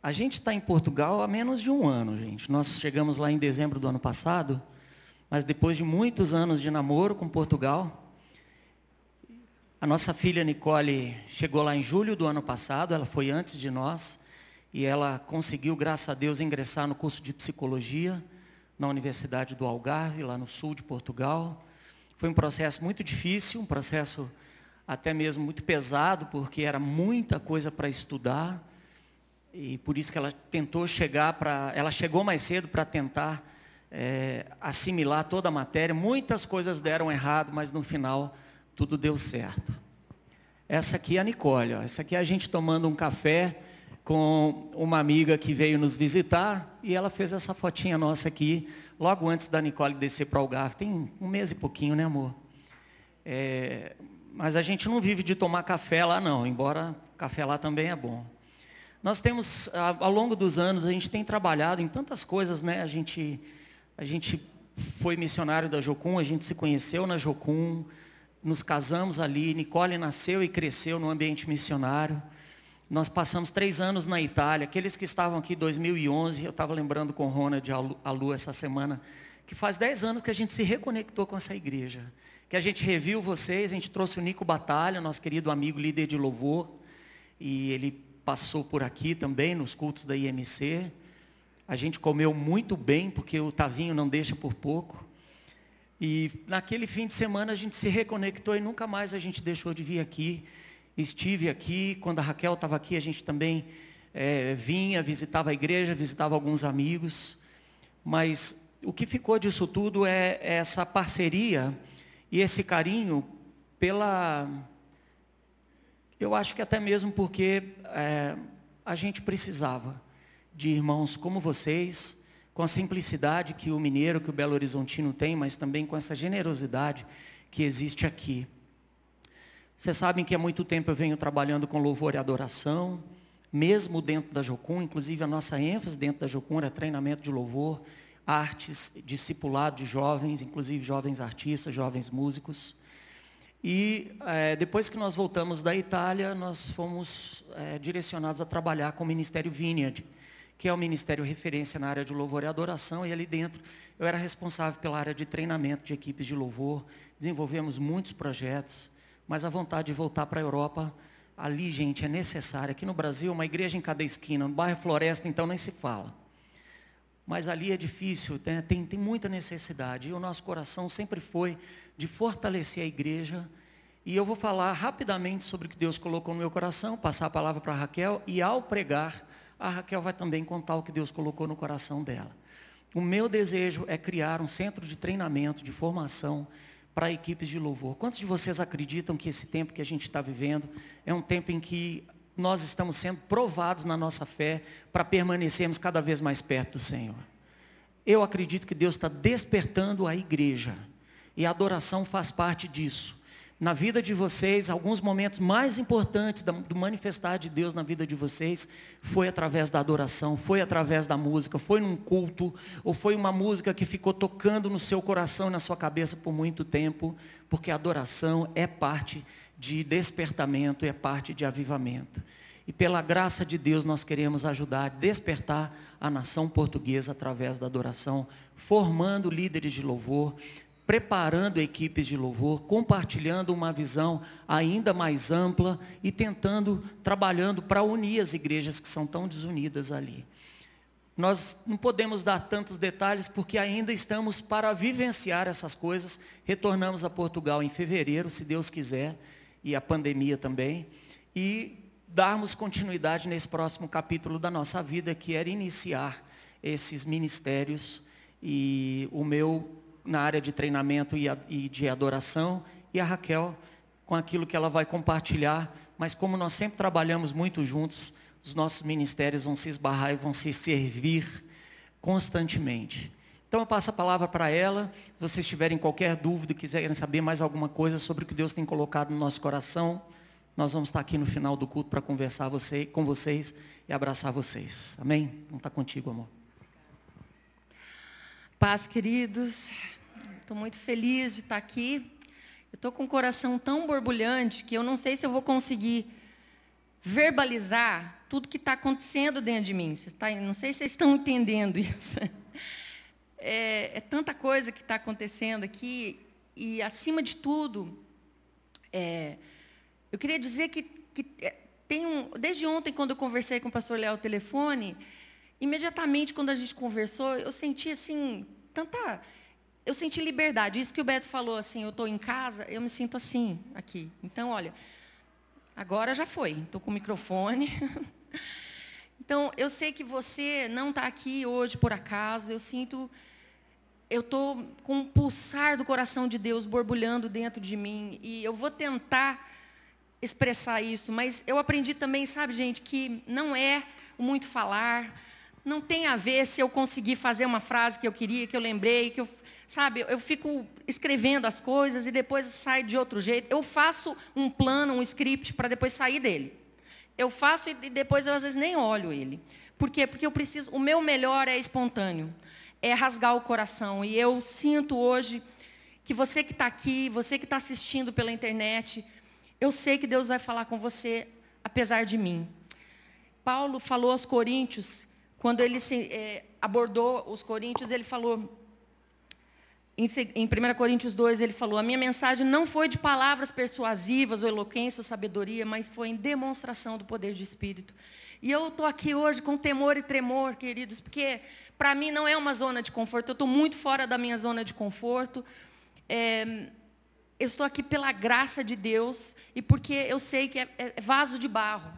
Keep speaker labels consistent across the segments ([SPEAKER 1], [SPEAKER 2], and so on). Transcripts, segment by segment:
[SPEAKER 1] A gente está em Portugal há menos de um ano, gente. Nós chegamos lá em dezembro do ano passado, mas depois de muitos anos de namoro com Portugal, a nossa filha Nicole chegou lá em julho do ano passado, ela foi antes de nós, e ela conseguiu, graças a Deus, ingressar no curso de psicologia na Universidade do Algarve, lá no sul de Portugal. Foi um processo muito difícil, um processo até mesmo muito pesado, porque era muita coisa para estudar. E por isso que ela tentou chegar para. Ela chegou mais cedo para tentar é, assimilar toda a matéria. Muitas coisas deram errado, mas no final tudo deu certo. Essa aqui é a Nicole. Ó. Essa aqui é a gente tomando um café com uma amiga que veio nos visitar e ela fez essa fotinha nossa aqui, logo antes da Nicole descer para o Algarve. Tem um mês e pouquinho, né, amor? É, mas a gente não vive de tomar café lá, não, embora café lá também é bom. Nós temos, ao longo dos anos, a gente tem trabalhado em tantas coisas, né? A gente, a gente foi missionário da Jocum, a gente se conheceu na Jocum, nos casamos ali, Nicole nasceu e cresceu no ambiente missionário. Nós passamos três anos na Itália. Aqueles que estavam aqui em 2011, eu estava lembrando com Ronald a Lu essa semana, que faz dez anos que a gente se reconectou com essa igreja. Que a gente reviu vocês, a gente trouxe o Nico Batalha, nosso querido amigo líder de louvor. E ele passou por aqui também, nos cultos da IMC. A gente comeu muito bem, porque o Tavinho não deixa por pouco. E naquele fim de semana a gente se reconectou e nunca mais a gente deixou de vir aqui estive aqui, quando a Raquel estava aqui, a gente também é, vinha, visitava a igreja, visitava alguns amigos. Mas o que ficou disso tudo é, é essa parceria e esse carinho pela. Eu acho que até mesmo porque é, a gente precisava de irmãos como vocês, com a simplicidade que o mineiro, que o Belo Horizontino tem, mas também com essa generosidade que existe aqui. Vocês sabem que há muito tempo eu venho trabalhando com louvor e adoração, mesmo dentro da Jocum, inclusive a nossa ênfase dentro da Jocum era treinamento de louvor, artes, discipulado de jovens, inclusive jovens artistas, jovens músicos. E é, depois que nós voltamos da Itália, nós fomos é, direcionados a trabalhar com o Ministério Vineyard, que é o ministério referência na área de louvor e adoração, e ali dentro eu era responsável pela área de treinamento de equipes de louvor, desenvolvemos muitos projetos, mas a vontade de voltar para a Europa, ali, gente, é necessária. Aqui no Brasil, uma igreja em cada esquina, no bairro Floresta, então nem se fala. Mas ali é difícil, né? tem, tem muita necessidade. E o nosso coração sempre foi de fortalecer a igreja. E eu vou falar rapidamente sobre o que Deus colocou no meu coração, passar a palavra para a Raquel, e ao pregar, a Raquel vai também contar o que Deus colocou no coração dela. O meu desejo é criar um centro de treinamento, de formação, para equipes de louvor. Quantos de vocês acreditam que esse tempo que a gente está vivendo é um tempo em que nós estamos sendo provados na nossa fé para permanecermos cada vez mais perto do Senhor? Eu acredito que Deus está despertando a igreja. E a adoração faz parte disso na vida de vocês, alguns momentos mais importantes do manifestar de Deus na vida de vocês foi através da adoração, foi através da música, foi num culto, ou foi uma música que ficou tocando no seu coração e na sua cabeça por muito tempo, porque a adoração é parte de despertamento, é parte de avivamento. E pela graça de Deus nós queremos ajudar a despertar a nação portuguesa através da adoração, formando líderes de louvor, preparando equipes de louvor, compartilhando uma visão ainda mais ampla e tentando, trabalhando para unir as igrejas que são tão desunidas ali. Nós não podemos dar tantos detalhes porque ainda estamos para vivenciar essas coisas. Retornamos a Portugal em fevereiro, se Deus quiser, e a pandemia também, e darmos continuidade nesse próximo capítulo da nossa vida, que era iniciar esses ministérios. E o meu na área de treinamento e de adoração, e a Raquel com aquilo que ela vai compartilhar. Mas como nós sempre trabalhamos muito juntos, os nossos ministérios vão se esbarrar e vão se servir constantemente. Então eu passo a palavra para ela. Se vocês tiverem qualquer dúvida, quiserem saber mais alguma coisa sobre o que Deus tem colocado no nosso coração, nós vamos estar aqui no final do culto para conversar você, com vocês e abraçar vocês. Amém? Vamos estar contigo, amor.
[SPEAKER 2] Paz, queridos. Estou muito feliz de estar aqui. Eu estou com o coração tão borbulhante que eu não sei se eu vou conseguir verbalizar tudo que está acontecendo dentro de mim. Tá, não sei se vocês estão entendendo isso. É, é tanta coisa que está acontecendo aqui, e acima de tudo, é, eu queria dizer que, que é, um, desde ontem, quando eu conversei com o pastor Léo ao telefone, imediatamente quando a gente conversou, eu senti assim, tanta. Eu senti liberdade. Isso que o Beto falou, assim, eu estou em casa, eu me sinto assim aqui. Então, olha, agora já foi. Estou com o microfone. Então, eu sei que você não está aqui hoje por acaso. Eu sinto, eu estou com um pulsar do coração de Deus borbulhando dentro de mim. E eu vou tentar expressar isso. Mas eu aprendi também, sabe, gente, que não é muito falar, não tem a ver se eu conseguir fazer uma frase que eu queria, que eu lembrei, que eu, sabe, eu fico escrevendo as coisas e depois sai de outro jeito. Eu faço um plano, um script para depois sair dele. Eu faço e depois eu às vezes nem olho ele. Por quê? Porque eu preciso, o meu melhor é espontâneo, é rasgar o coração. E eu sinto hoje que você que está aqui, você que está assistindo pela internet, eu sei que Deus vai falar com você, apesar de mim. Paulo falou aos Coríntios, quando ele se, é, abordou os Coríntios, ele falou, em, em 1 Coríntios 2, ele falou: A minha mensagem não foi de palavras persuasivas, ou eloquência, ou sabedoria, mas foi em demonstração do poder de Espírito. E eu estou aqui hoje com temor e tremor, queridos, porque para mim não é uma zona de conforto, eu estou muito fora da minha zona de conforto. É, eu estou aqui pela graça de Deus e porque eu sei que é, é vaso de barro.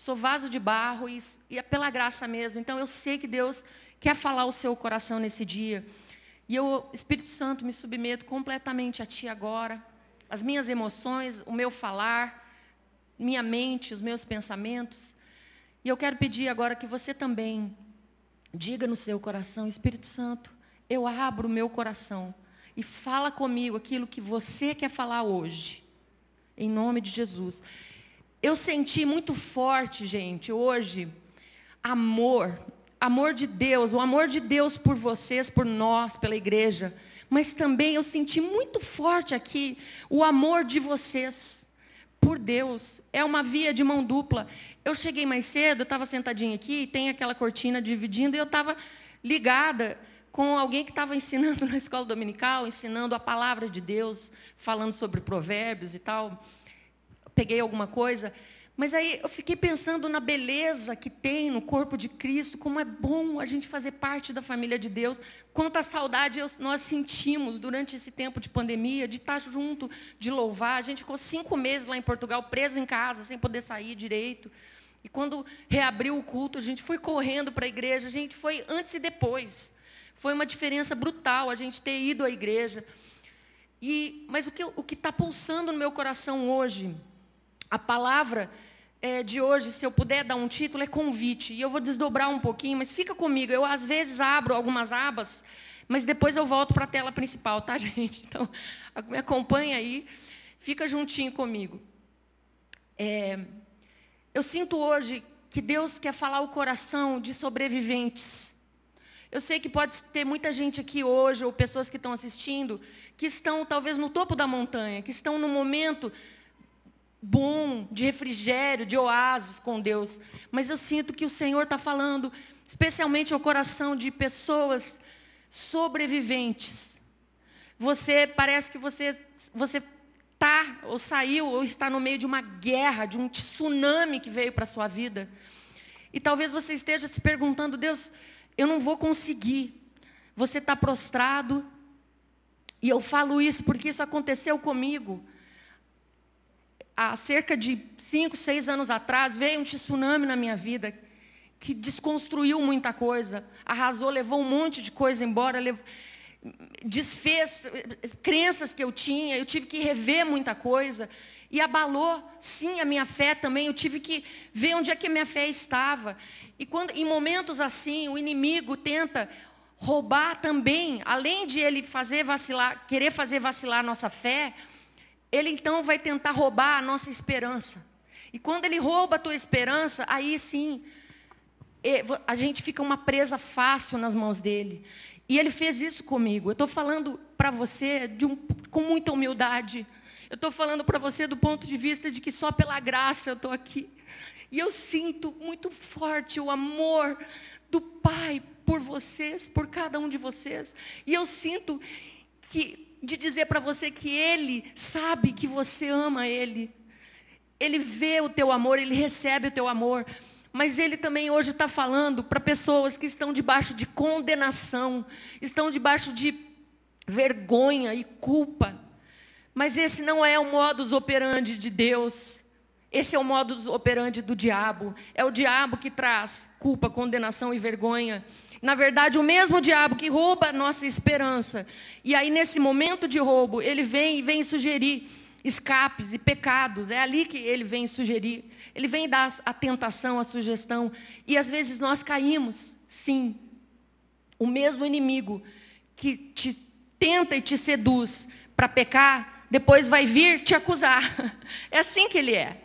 [SPEAKER 2] Sou vaso de barro e, e é pela graça mesmo. Então eu sei que Deus quer falar o seu coração nesse dia. E eu, Espírito Santo, me submeto completamente a Ti agora. As minhas emoções, o meu falar, minha mente, os meus pensamentos. E eu quero pedir agora que você também diga no seu coração, Espírito Santo, eu abro o meu coração e fala comigo aquilo que você quer falar hoje. Em nome de Jesus. Eu senti muito forte, gente, hoje, amor. Amor de Deus, o amor de Deus por vocês, por nós, pela igreja. Mas também eu senti muito forte aqui o amor de vocês por Deus. É uma via de mão dupla. Eu cheguei mais cedo, eu estava sentadinha aqui, tem aquela cortina dividindo, e eu estava ligada com alguém que estava ensinando na escola dominical, ensinando a palavra de Deus, falando sobre provérbios e tal. Peguei alguma coisa, mas aí eu fiquei pensando na beleza que tem no corpo de Cristo, como é bom a gente fazer parte da família de Deus, quanta saudade nós sentimos durante esse tempo de pandemia, de estar junto, de louvar. A gente ficou cinco meses lá em Portugal, preso em casa, sem poder sair direito. E quando reabriu o culto, a gente foi correndo para a igreja, a gente foi antes e depois. Foi uma diferença brutal a gente ter ido à igreja. E, mas o que está pulsando no meu coração hoje, a palavra é, de hoje, se eu puder dar um título, é convite. E eu vou desdobrar um pouquinho, mas fica comigo. Eu, às vezes, abro algumas abas, mas depois eu volto para a tela principal, tá, gente? Então, me acompanha aí, fica juntinho comigo. É, eu sinto hoje que Deus quer falar o coração de sobreviventes. Eu sei que pode ter muita gente aqui hoje, ou pessoas que estão assistindo, que estão talvez no topo da montanha, que estão no momento bom, de refrigério, de oásis com Deus. Mas eu sinto que o Senhor está falando, especialmente ao coração de pessoas sobreviventes. Você parece que você você está ou saiu ou está no meio de uma guerra, de um tsunami que veio para sua vida. E talvez você esteja se perguntando, Deus, eu não vou conseguir. Você está prostrado. E eu falo isso porque isso aconteceu comigo. Há cerca de cinco, seis anos atrás, veio um tsunami na minha vida que desconstruiu muita coisa, arrasou, levou um monte de coisa embora, desfez crenças que eu tinha, eu tive que rever muita coisa. E abalou, sim, a minha fé também. Eu tive que ver onde é que a minha fé estava. E quando, em momentos assim, o inimigo tenta roubar também, além de ele fazer vacilar, querer fazer vacilar a nossa fé, ele então vai tentar roubar a nossa esperança. E quando ele rouba a tua esperança, aí sim, a gente fica uma presa fácil nas mãos dele. E ele fez isso comigo. Eu estou falando para você um, com muita humildade. Eu estou falando para você do ponto de vista de que só pela graça eu estou aqui. E eu sinto muito forte o amor do Pai por vocês, por cada um de vocês. E eu sinto que de dizer para você que Ele sabe que você ama Ele. Ele vê o teu amor, Ele recebe o teu amor. Mas Ele também hoje está falando para pessoas que estão debaixo de condenação, estão debaixo de vergonha e culpa. Mas esse não é o modus operandi de Deus. Esse é o modus operandi do diabo. É o diabo que traz culpa, condenação e vergonha. Na verdade, o mesmo diabo que rouba a nossa esperança. E aí, nesse momento de roubo, ele vem e vem sugerir escapes e pecados. É ali que ele vem sugerir. Ele vem dar a tentação, a sugestão. E às vezes nós caímos, sim. O mesmo inimigo que te tenta e te seduz para pecar, depois vai vir te acusar. É assim que ele é.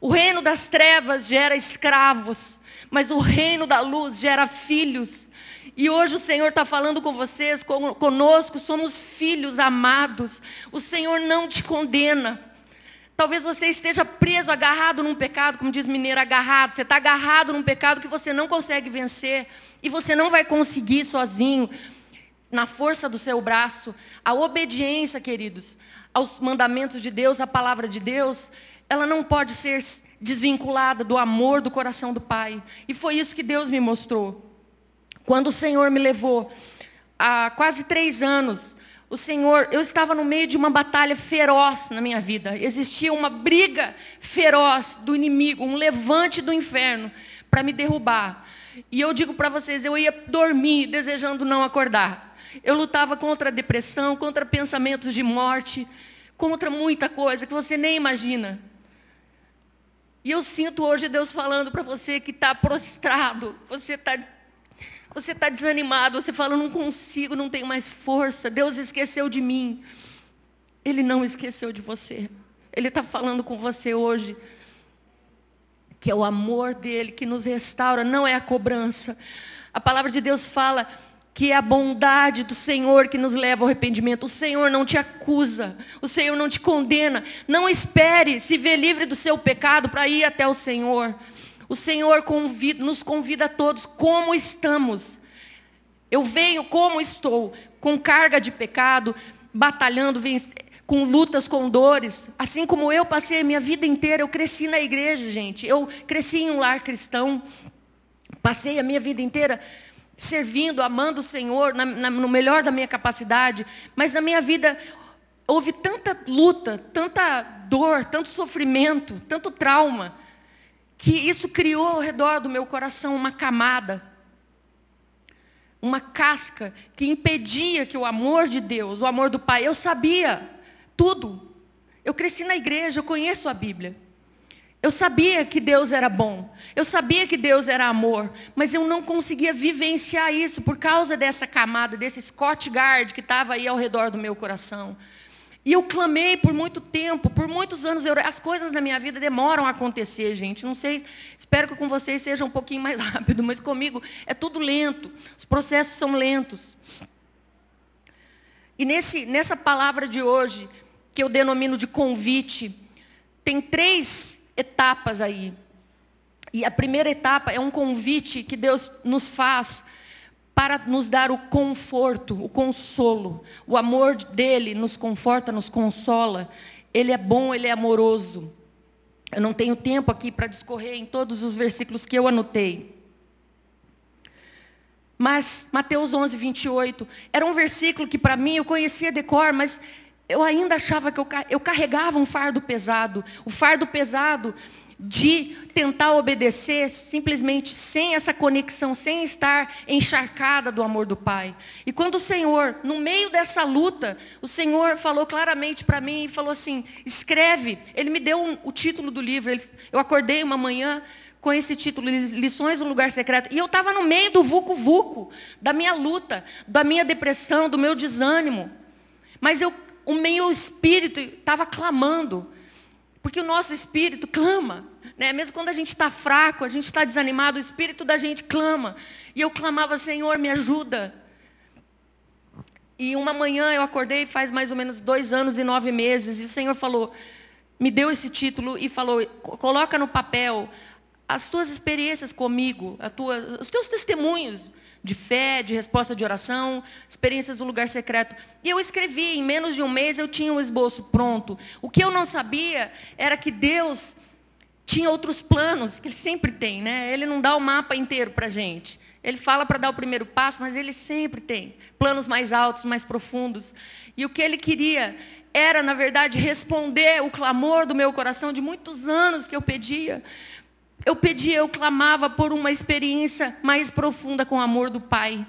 [SPEAKER 2] O reino das trevas gera escravos mas o reino da luz gera filhos. E hoje o Senhor está falando com vocês, conosco, somos filhos amados. O Senhor não te condena. Talvez você esteja preso, agarrado num pecado, como diz mineiro, agarrado. Você está agarrado num pecado que você não consegue vencer. E você não vai conseguir sozinho, na força do seu braço. A obediência, queridos, aos mandamentos de Deus, à palavra de Deus, ela não pode ser desvinculada do amor do coração do Pai. E foi isso que Deus me mostrou. Quando o Senhor me levou, há quase três anos, o Senhor, eu estava no meio de uma batalha feroz na minha vida. Existia uma briga feroz do inimigo, um levante do inferno para me derrubar. E eu digo para vocês, eu ia dormir desejando não acordar. Eu lutava contra a depressão, contra pensamentos de morte, contra muita coisa que você nem imagina. E eu sinto hoje Deus falando para você que está prostrado, você está você tá desanimado, você fala, não consigo, não tenho mais força, Deus esqueceu de mim. Ele não esqueceu de você. Ele está falando com você hoje, que é o amor dele que nos restaura, não é a cobrança. A palavra de Deus fala que é a bondade do Senhor que nos leva ao arrependimento. O Senhor não te acusa, o Senhor não te condena. Não espere se ver livre do seu pecado para ir até o Senhor. O Senhor convida, nos convida a todos como estamos. Eu venho como estou, com carga de pecado, batalhando, com lutas, com dores. Assim como eu passei a minha vida inteira, eu cresci na igreja, gente. Eu cresci em um lar cristão. Passei a minha vida inteira servindo, amando o Senhor, na, na, no melhor da minha capacidade, mas na minha vida houve tanta luta, tanta dor, tanto sofrimento, tanto trauma, que isso criou ao redor do meu coração uma camada, uma casca que impedia que o amor de Deus, o amor do Pai, eu sabia tudo. Eu cresci na igreja, eu conheço a Bíblia. Eu sabia que Deus era bom, eu sabia que Deus era amor, mas eu não conseguia vivenciar isso por causa dessa camada, desse Scott Guard que estava aí ao redor do meu coração. E eu clamei por muito tempo, por muitos anos. Eu, as coisas na minha vida demoram a acontecer, gente. Não sei, espero que com vocês seja um pouquinho mais rápido, mas comigo é tudo lento. Os processos são lentos. E nesse, nessa palavra de hoje, que eu denomino de convite, tem três etapas aí. E a primeira etapa é um convite que Deus nos faz para nos dar o conforto, o consolo. O amor dele nos conforta, nos consola. Ele é bom, ele é amoroso. Eu não tenho tempo aqui para discorrer em todos os versículos que eu anotei. Mas Mateus 11, 28, era um versículo que para mim eu conhecia de cor, mas eu ainda achava que eu, eu carregava um fardo pesado. O fardo pesado de tentar obedecer simplesmente sem essa conexão, sem estar encharcada do amor do Pai. E quando o Senhor, no meio dessa luta, o Senhor falou claramente para mim e falou assim: escreve. Ele me deu um, o título do livro. Ele, eu acordei uma manhã com esse título, Lições do Lugar Secreto. E eu estava no meio do vucu-vucu, da minha luta, da minha depressão, do meu desânimo. Mas eu o meu espírito estava clamando. Porque o nosso espírito clama. Né? Mesmo quando a gente está fraco, a gente está desanimado, o espírito da gente clama. E eu clamava, Senhor, me ajuda. E uma manhã eu acordei faz mais ou menos dois anos e nove meses, e o Senhor falou, me deu esse título e falou, coloca no papel as tuas experiências comigo, tua, os teus testemunhos de fé, de resposta de oração, experiências do lugar secreto. E eu escrevi, em menos de um mês eu tinha o um esboço pronto. O que eu não sabia era que Deus tinha outros planos, que Ele sempre tem, né? Ele não dá o mapa inteiro para a gente. Ele fala para dar o primeiro passo, mas Ele sempre tem planos mais altos, mais profundos. E o que Ele queria era, na verdade, responder o clamor do meu coração de muitos anos que eu pedia. Eu pedia, eu clamava por uma experiência mais profunda com o amor do Pai.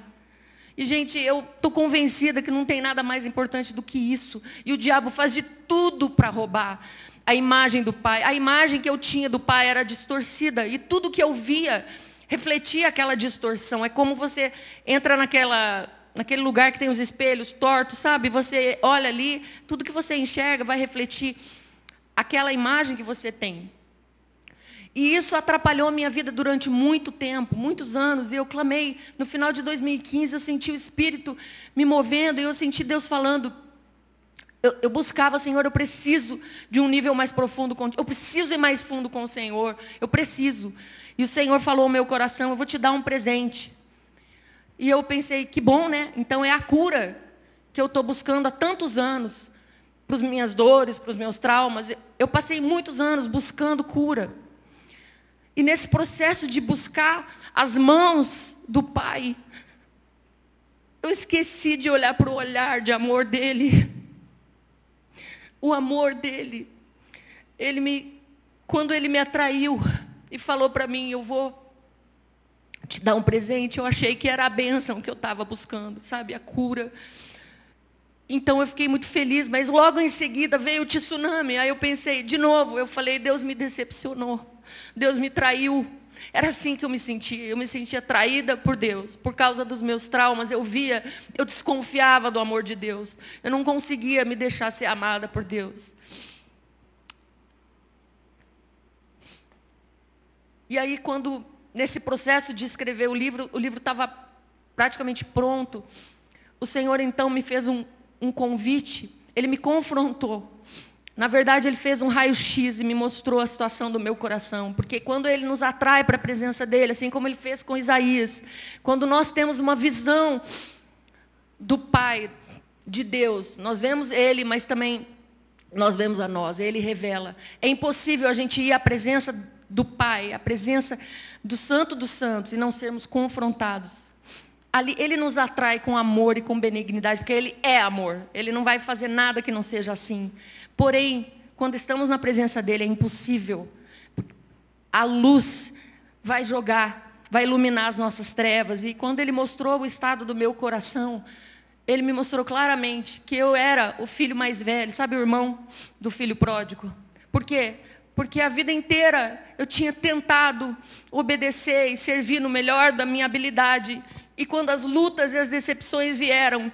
[SPEAKER 2] E, gente, eu estou convencida que não tem nada mais importante do que isso. E o diabo faz de tudo para roubar a imagem do Pai. A imagem que eu tinha do Pai era distorcida. E tudo que eu via refletia aquela distorção. É como você entra naquela, naquele lugar que tem os espelhos tortos, sabe? Você olha ali, tudo que você enxerga vai refletir aquela imagem que você tem. E isso atrapalhou a minha vida durante muito tempo, muitos anos. E eu clamei. No final de 2015, eu senti o Espírito me movendo. E eu senti Deus falando. Eu, eu buscava, Senhor, eu preciso de um nível mais profundo. Com, eu preciso ir mais fundo com o Senhor. Eu preciso. E o Senhor falou ao meu coração: Eu vou te dar um presente. E eu pensei: Que bom, né? Então é a cura que eu estou buscando há tantos anos. Para as minhas dores, para os meus traumas. Eu passei muitos anos buscando cura. E nesse processo de buscar as mãos do Pai, eu esqueci de olhar para o olhar de amor dele. O amor dele. Ele me, quando ele me atraiu e falou para mim, eu vou te dar um presente, eu achei que era a bênção que eu estava buscando, sabe? A cura. Então eu fiquei muito feliz, mas logo em seguida veio o tsunami. Aí eu pensei, de novo, eu falei, Deus me decepcionou. Deus me traiu. Era assim que eu me sentia. Eu me sentia traída por Deus. Por causa dos meus traumas, eu via, eu desconfiava do amor de Deus. Eu não conseguia me deixar ser amada por Deus. E aí, quando, nesse processo de escrever o livro, o livro estava praticamente pronto, o Senhor então me fez um, um convite, ele me confrontou. Na verdade, ele fez um raio-x e me mostrou a situação do meu coração. Porque quando ele nos atrai para a presença dele, assim como ele fez com Isaías, quando nós temos uma visão do Pai, de Deus, nós vemos ele, mas também nós vemos a nós, ele revela. É impossível a gente ir à presença do Pai, à presença do Santo dos Santos e não sermos confrontados. Ali, ele nos atrai com amor e com benignidade, porque ele é amor. Ele não vai fazer nada que não seja assim. Porém, quando estamos na presença dele, é impossível. A luz vai jogar, vai iluminar as nossas trevas. E quando ele mostrou o estado do meu coração, ele me mostrou claramente que eu era o filho mais velho, sabe o irmão do filho pródigo? Por quê? Porque a vida inteira eu tinha tentado obedecer e servir no melhor da minha habilidade. E quando as lutas e as decepções vieram,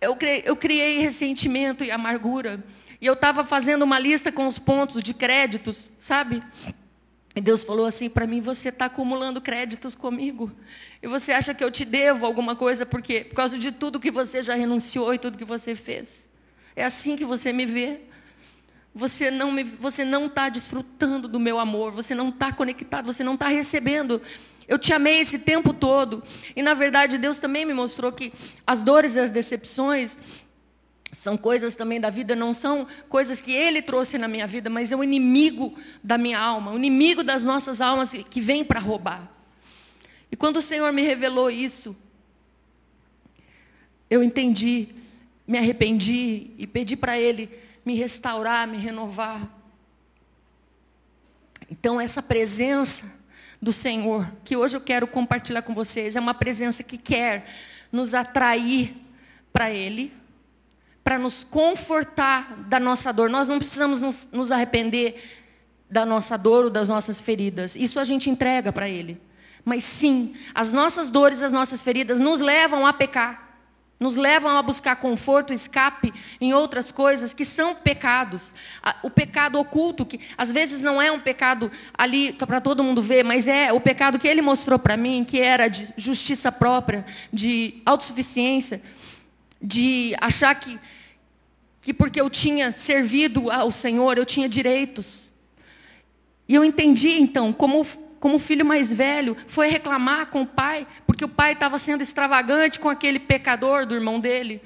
[SPEAKER 2] eu criei, eu criei ressentimento e amargura. E eu estava fazendo uma lista com os pontos de créditos, sabe? E Deus falou assim para mim: você está acumulando créditos comigo. E você acha que eu te devo alguma coisa por quê? Por causa de tudo que você já renunciou e tudo que você fez. É assim que você me vê. Você não está desfrutando do meu amor. Você não está conectado. Você não está recebendo. Eu te amei esse tempo todo. E na verdade Deus também me mostrou que as dores e as decepções são coisas também da vida, não são coisas que ele trouxe na minha vida, mas é o inimigo da minha alma, o inimigo das nossas almas que vem para roubar. E quando o Senhor me revelou isso, eu entendi, me arrependi e pedi para Ele me restaurar, me renovar. Então, essa presença do Senhor, que hoje eu quero compartilhar com vocês, é uma presença que quer nos atrair para Ele para nos confortar da nossa dor. Nós não precisamos nos, nos arrepender da nossa dor ou das nossas feridas. Isso a gente entrega para Ele. Mas sim, as nossas dores, as nossas feridas nos levam a pecar. Nos levam a buscar conforto, escape em outras coisas que são pecados. O pecado oculto, que às vezes não é um pecado ali para todo mundo ver, mas é o pecado que ele mostrou para mim, que era de justiça própria, de autossuficiência. de achar que, que porque eu tinha servido ao Senhor, eu tinha direitos. E eu entendi então, como, como o filho mais velho foi reclamar com o pai, porque o pai estava sendo extravagante com aquele pecador do irmão dele.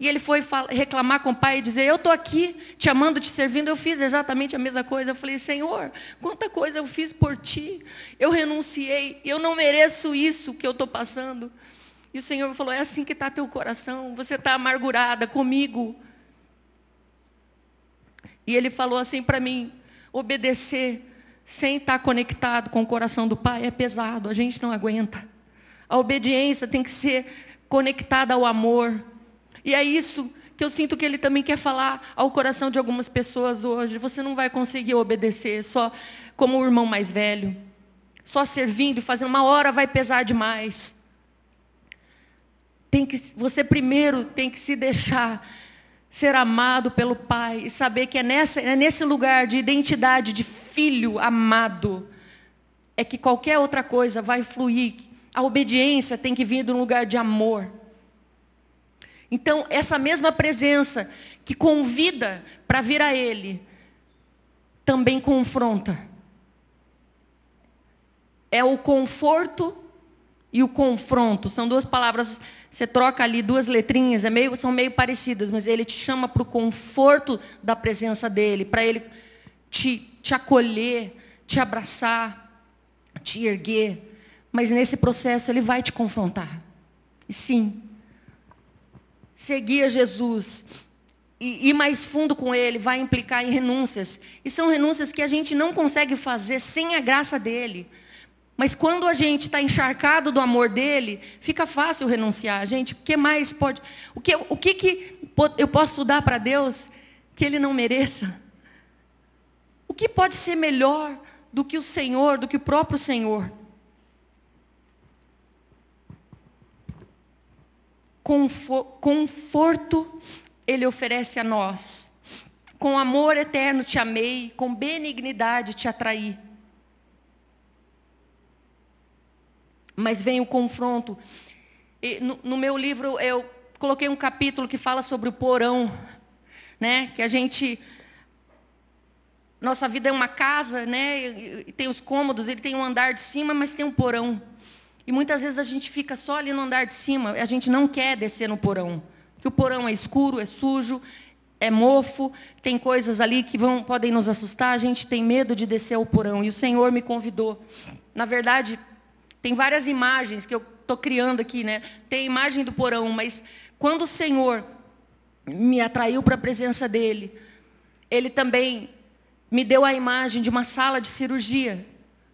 [SPEAKER 2] E ele foi reclamar com o pai e dizer: Eu estou aqui te amando, te servindo. Eu fiz exatamente a mesma coisa. Eu falei: Senhor, quanta coisa eu fiz por ti. Eu renunciei. Eu não mereço isso que eu estou passando. E o Senhor falou: É assim que está teu coração. Você está amargurada comigo. E ele falou assim para mim: Obedecer sem estar conectado com o coração do Pai é pesado. A gente não aguenta. A obediência tem que ser conectada ao amor e é isso que eu sinto que ele também quer falar ao coração de algumas pessoas hoje. Você não vai conseguir obedecer só como o irmão mais velho. Só servindo e fazendo uma hora vai pesar demais. Tem que, você primeiro tem que se deixar ser amado pelo Pai e saber que é, nessa, é nesse lugar de identidade de filho amado é que qualquer outra coisa vai fluir. A obediência tem que vir de um lugar de amor. Então, essa mesma presença que convida para vir a Ele, também confronta. É o conforto e o confronto. São duas palavras, você troca ali duas letrinhas, é meio, são meio parecidas, mas ele te chama para o conforto da presença dele, para ele te, te acolher, te abraçar, te erguer. Mas nesse processo ele vai te confrontar. E sim, seguir a Jesus e ir mais fundo com Ele vai implicar em renúncias. E são renúncias que a gente não consegue fazer sem a graça dEle. Mas quando a gente está encharcado do amor dele, fica fácil renunciar. Gente, o que mais pode. O que, o que, que eu posso dar para Deus que ele não mereça? O que pode ser melhor do que o Senhor, do que o próprio Senhor? conforto Ele oferece a nós. Com amor eterno te amei, com benignidade te atraí. Mas vem o confronto. No, no, meu livro eu coloquei um capítulo que fala sobre o porão, né? Que a gente nossa vida é uma casa, né? E tem os cômodos, ele tem um andar de cima, mas tem um porão. E muitas vezes a gente fica só ali no andar de cima, a gente não quer descer no porão. Porque o porão é escuro, é sujo, é mofo, tem coisas ali que vão, podem nos assustar, a gente tem medo de descer ao porão. E o Senhor me convidou. Na verdade, tem várias imagens que eu estou criando aqui, né? Tem a imagem do porão, mas quando o Senhor me atraiu para a presença dele, ele também me deu a imagem de uma sala de cirurgia.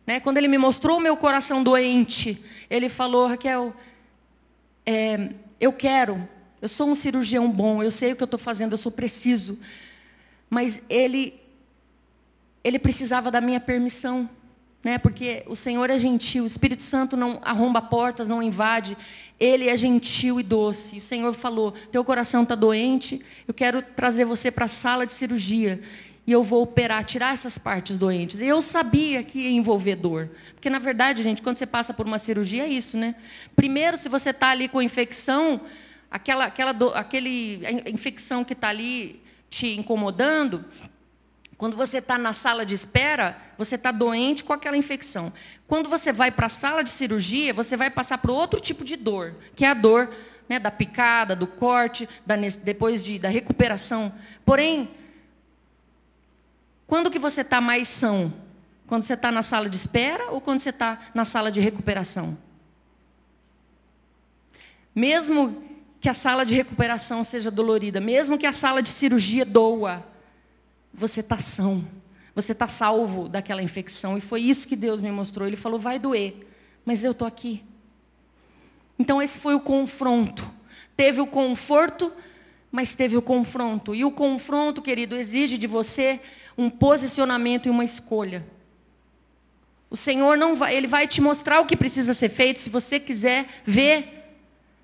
[SPEAKER 2] Né? Quando ele me mostrou o meu coração doente, ele falou, Raquel, é, eu quero, eu sou um cirurgião bom, eu sei o que eu estou fazendo, eu sou preciso. Mas ele, ele precisava da minha permissão. Né? Porque o Senhor é gentil, o Espírito Santo não arromba portas, não invade. Ele é gentil e doce. O Senhor falou: Teu coração está doente, eu quero trazer você para a sala de cirurgia e eu vou operar, tirar essas partes doentes. Eu sabia que ia envolver dor. Porque, na verdade, gente, quando você passa por uma cirurgia, é isso, né? Primeiro, se você está ali com infecção, aquela, aquela do, aquele, a infecção que está ali te incomodando, quando você está na sala de espera, você está doente com aquela infecção. Quando você vai para a sala de cirurgia, você vai passar por outro tipo de dor, que é a dor né, da picada, do corte, da, depois de, da recuperação. Porém, quando que você está mais são? Quando você está na sala de espera ou quando você está na sala de recuperação? Mesmo que a sala de recuperação seja dolorida, mesmo que a sala de cirurgia doa, você está são. Você está salvo daquela infecção. E foi isso que Deus me mostrou. Ele falou, vai doer, mas eu estou aqui. Então esse foi o confronto. Teve o conforto, mas teve o confronto. E o confronto, querido, exige de você um posicionamento e uma escolha. O Senhor não vai, ele vai te mostrar o que precisa ser feito se você quiser ver.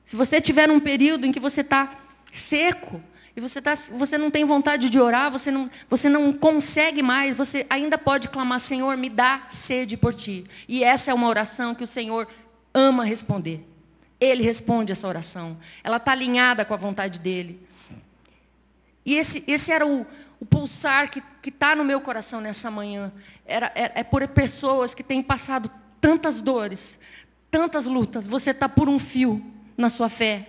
[SPEAKER 2] Se você tiver um período em que você está seco e você, tá, você não tem vontade de orar, você não, você não consegue mais, você ainda pode clamar, Senhor, me dá sede por ti. E essa é uma oração que o Senhor ama responder. Ele responde essa oração. Ela está alinhada com a vontade dele. E esse, esse era o, o pulsar que está no meu coração nessa manhã. Era, é, é por pessoas que têm passado tantas dores, tantas lutas. Você está por um fio na sua fé.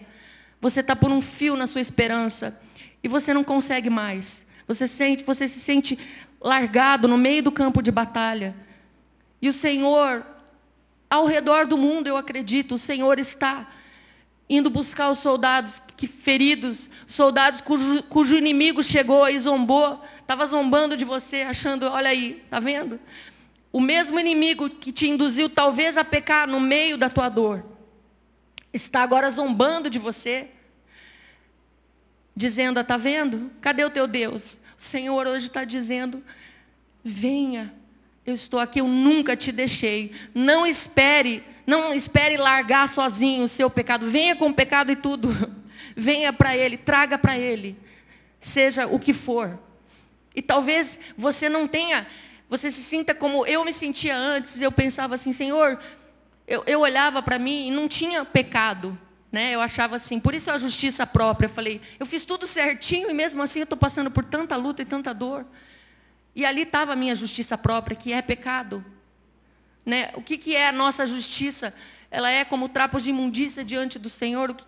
[SPEAKER 2] Você está por um fio na sua esperança. E você não consegue mais. Você, sente, você se sente largado no meio do campo de batalha. E o Senhor, ao redor do mundo, eu acredito, o Senhor está indo buscar os soldados que feridos, soldados cujo, cujo inimigo chegou e zombou, estava zombando de você, achando, olha aí, tá vendo? O mesmo inimigo que te induziu talvez a pecar no meio da tua dor, está agora zombando de você, dizendo, está vendo? Cadê o teu Deus? O Senhor hoje está dizendo, venha, eu estou aqui, eu nunca te deixei. Não espere, não espere largar sozinho o seu pecado. Venha com o pecado e tudo. Venha para Ele, traga para Ele. Seja o que for. E talvez você não tenha, você se sinta como eu me sentia antes. Eu pensava assim, Senhor, eu, eu olhava para mim e não tinha pecado. Né? Eu achava assim, por isso a justiça própria. Eu falei, eu fiz tudo certinho e mesmo assim eu estou passando por tanta luta e tanta dor. E ali estava a minha justiça própria, que é pecado. Né? O que, que é a nossa justiça? Ela é como trapos de imundícia diante do Senhor. O que,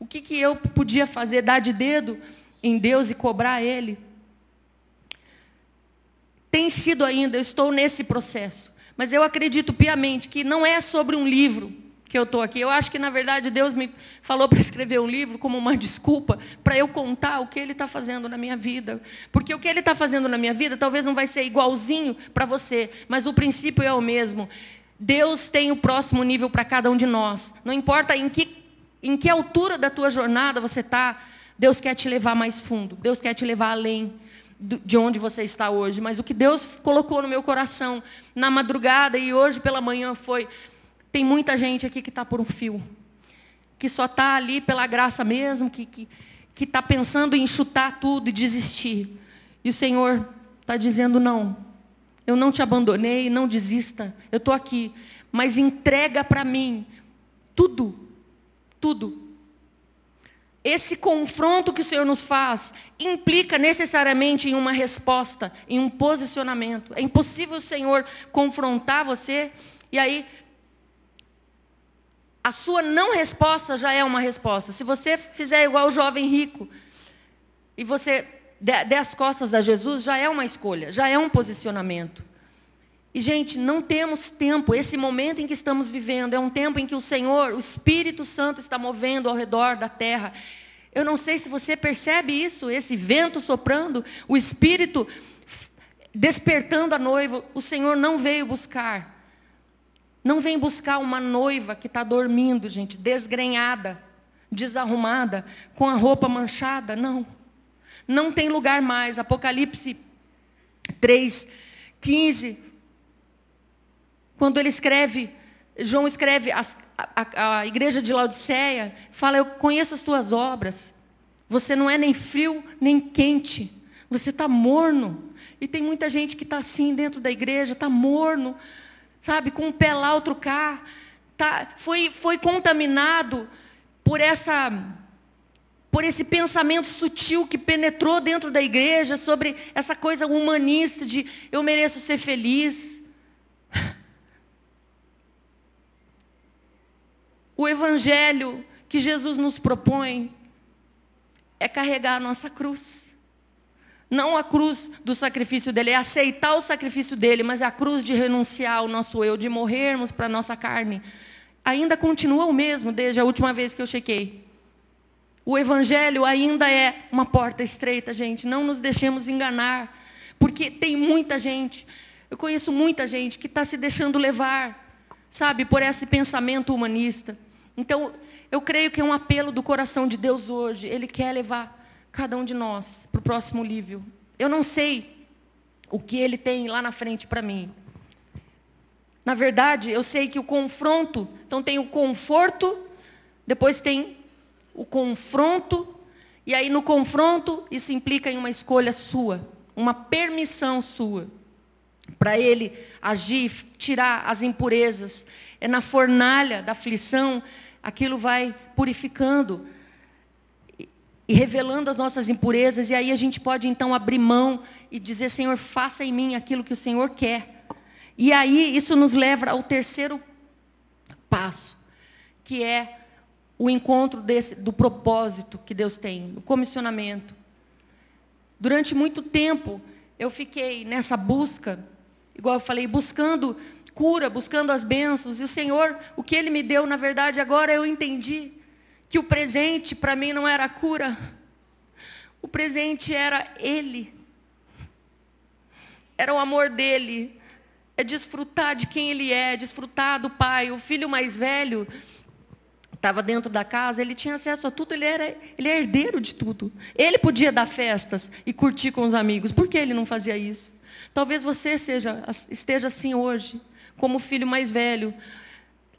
[SPEAKER 2] o que, que eu podia fazer? Dar de dedo em Deus e cobrar Ele? Tem sido ainda, eu estou nesse processo. Mas eu acredito piamente que não é sobre um livro que eu estou aqui. Eu acho que, na verdade, Deus me falou para escrever um livro como uma desculpa para eu contar o que Ele está fazendo na minha vida. Porque o que Ele está fazendo na minha vida talvez não vai ser igualzinho para você, mas o princípio é o mesmo. Deus tem o próximo nível para cada um de nós. Não importa em que em que altura da tua jornada você está, Deus quer te levar mais fundo. Deus quer te levar além de onde você está hoje. Mas o que Deus colocou no meu coração na madrugada e hoje pela manhã foi: tem muita gente aqui que está por um fio, que só está ali pela graça mesmo, que está que, que tá pensando em chutar tudo e desistir. E o Senhor está dizendo: não, eu não te abandonei, não desista, eu estou aqui, mas entrega para mim tudo tudo. Esse confronto que o Senhor nos faz implica necessariamente em uma resposta, em um posicionamento. É impossível o Senhor confrontar você e aí a sua não resposta já é uma resposta. Se você fizer igual o jovem rico e você der as costas a Jesus, já é uma escolha, já é um posicionamento. E, gente, não temos tempo. Esse momento em que estamos vivendo é um tempo em que o Senhor, o Espírito Santo, está movendo ao redor da terra. Eu não sei se você percebe isso, esse vento soprando, o Espírito despertando a noiva. O Senhor não veio buscar. Não vem buscar uma noiva que está dormindo, gente, desgrenhada, desarrumada, com a roupa manchada. Não. Não tem lugar mais. Apocalipse 3, 15 quando ele escreve, João escreve a, a, a igreja de Laodiceia, fala, eu conheço as tuas obras. Você não é nem frio, nem quente. Você está morno. E tem muita gente que está assim dentro da igreja, está morno, sabe, com um pé lá, outro cá. Tá, foi, foi contaminado por essa por esse pensamento sutil que penetrou dentro da igreja sobre essa coisa humanista de eu mereço ser feliz. O evangelho que Jesus nos propõe é carregar a nossa cruz. Não a cruz do sacrifício dele, é aceitar o sacrifício dele, mas é a cruz de renunciar ao nosso eu, de morrermos para a nossa carne. Ainda continua o mesmo desde a última vez que eu chequei. O evangelho ainda é uma porta estreita, gente. Não nos deixemos enganar. Porque tem muita gente, eu conheço muita gente que está se deixando levar, sabe, por esse pensamento humanista. Então, eu creio que é um apelo do coração de Deus hoje. Ele quer levar cada um de nós para o próximo nível. Eu não sei o que ele tem lá na frente para mim. Na verdade, eu sei que o confronto, então tem o conforto, depois tem o confronto, e aí no confronto, isso implica em uma escolha sua, uma permissão sua, para ele agir, tirar as impurezas. É na fornalha da aflição, aquilo vai purificando e revelando as nossas impurezas, e aí a gente pode então abrir mão e dizer: Senhor, faça em mim aquilo que o Senhor quer. E aí isso nos leva ao terceiro passo, que é o encontro desse, do propósito que Deus tem, o comissionamento. Durante muito tempo, eu fiquei nessa busca, igual eu falei, buscando cura, buscando as bênçãos, e o Senhor, o que Ele me deu, na verdade, agora eu entendi que o presente para mim não era a cura, o presente era Ele, era o amor dEle, é desfrutar de quem Ele é, desfrutar do Pai. O filho mais velho estava dentro da casa, ele tinha acesso a tudo, ele era ele é herdeiro de tudo. Ele podia dar festas e curtir com os amigos. Por que ele não fazia isso? Talvez você seja, esteja assim hoje, como o filho mais velho,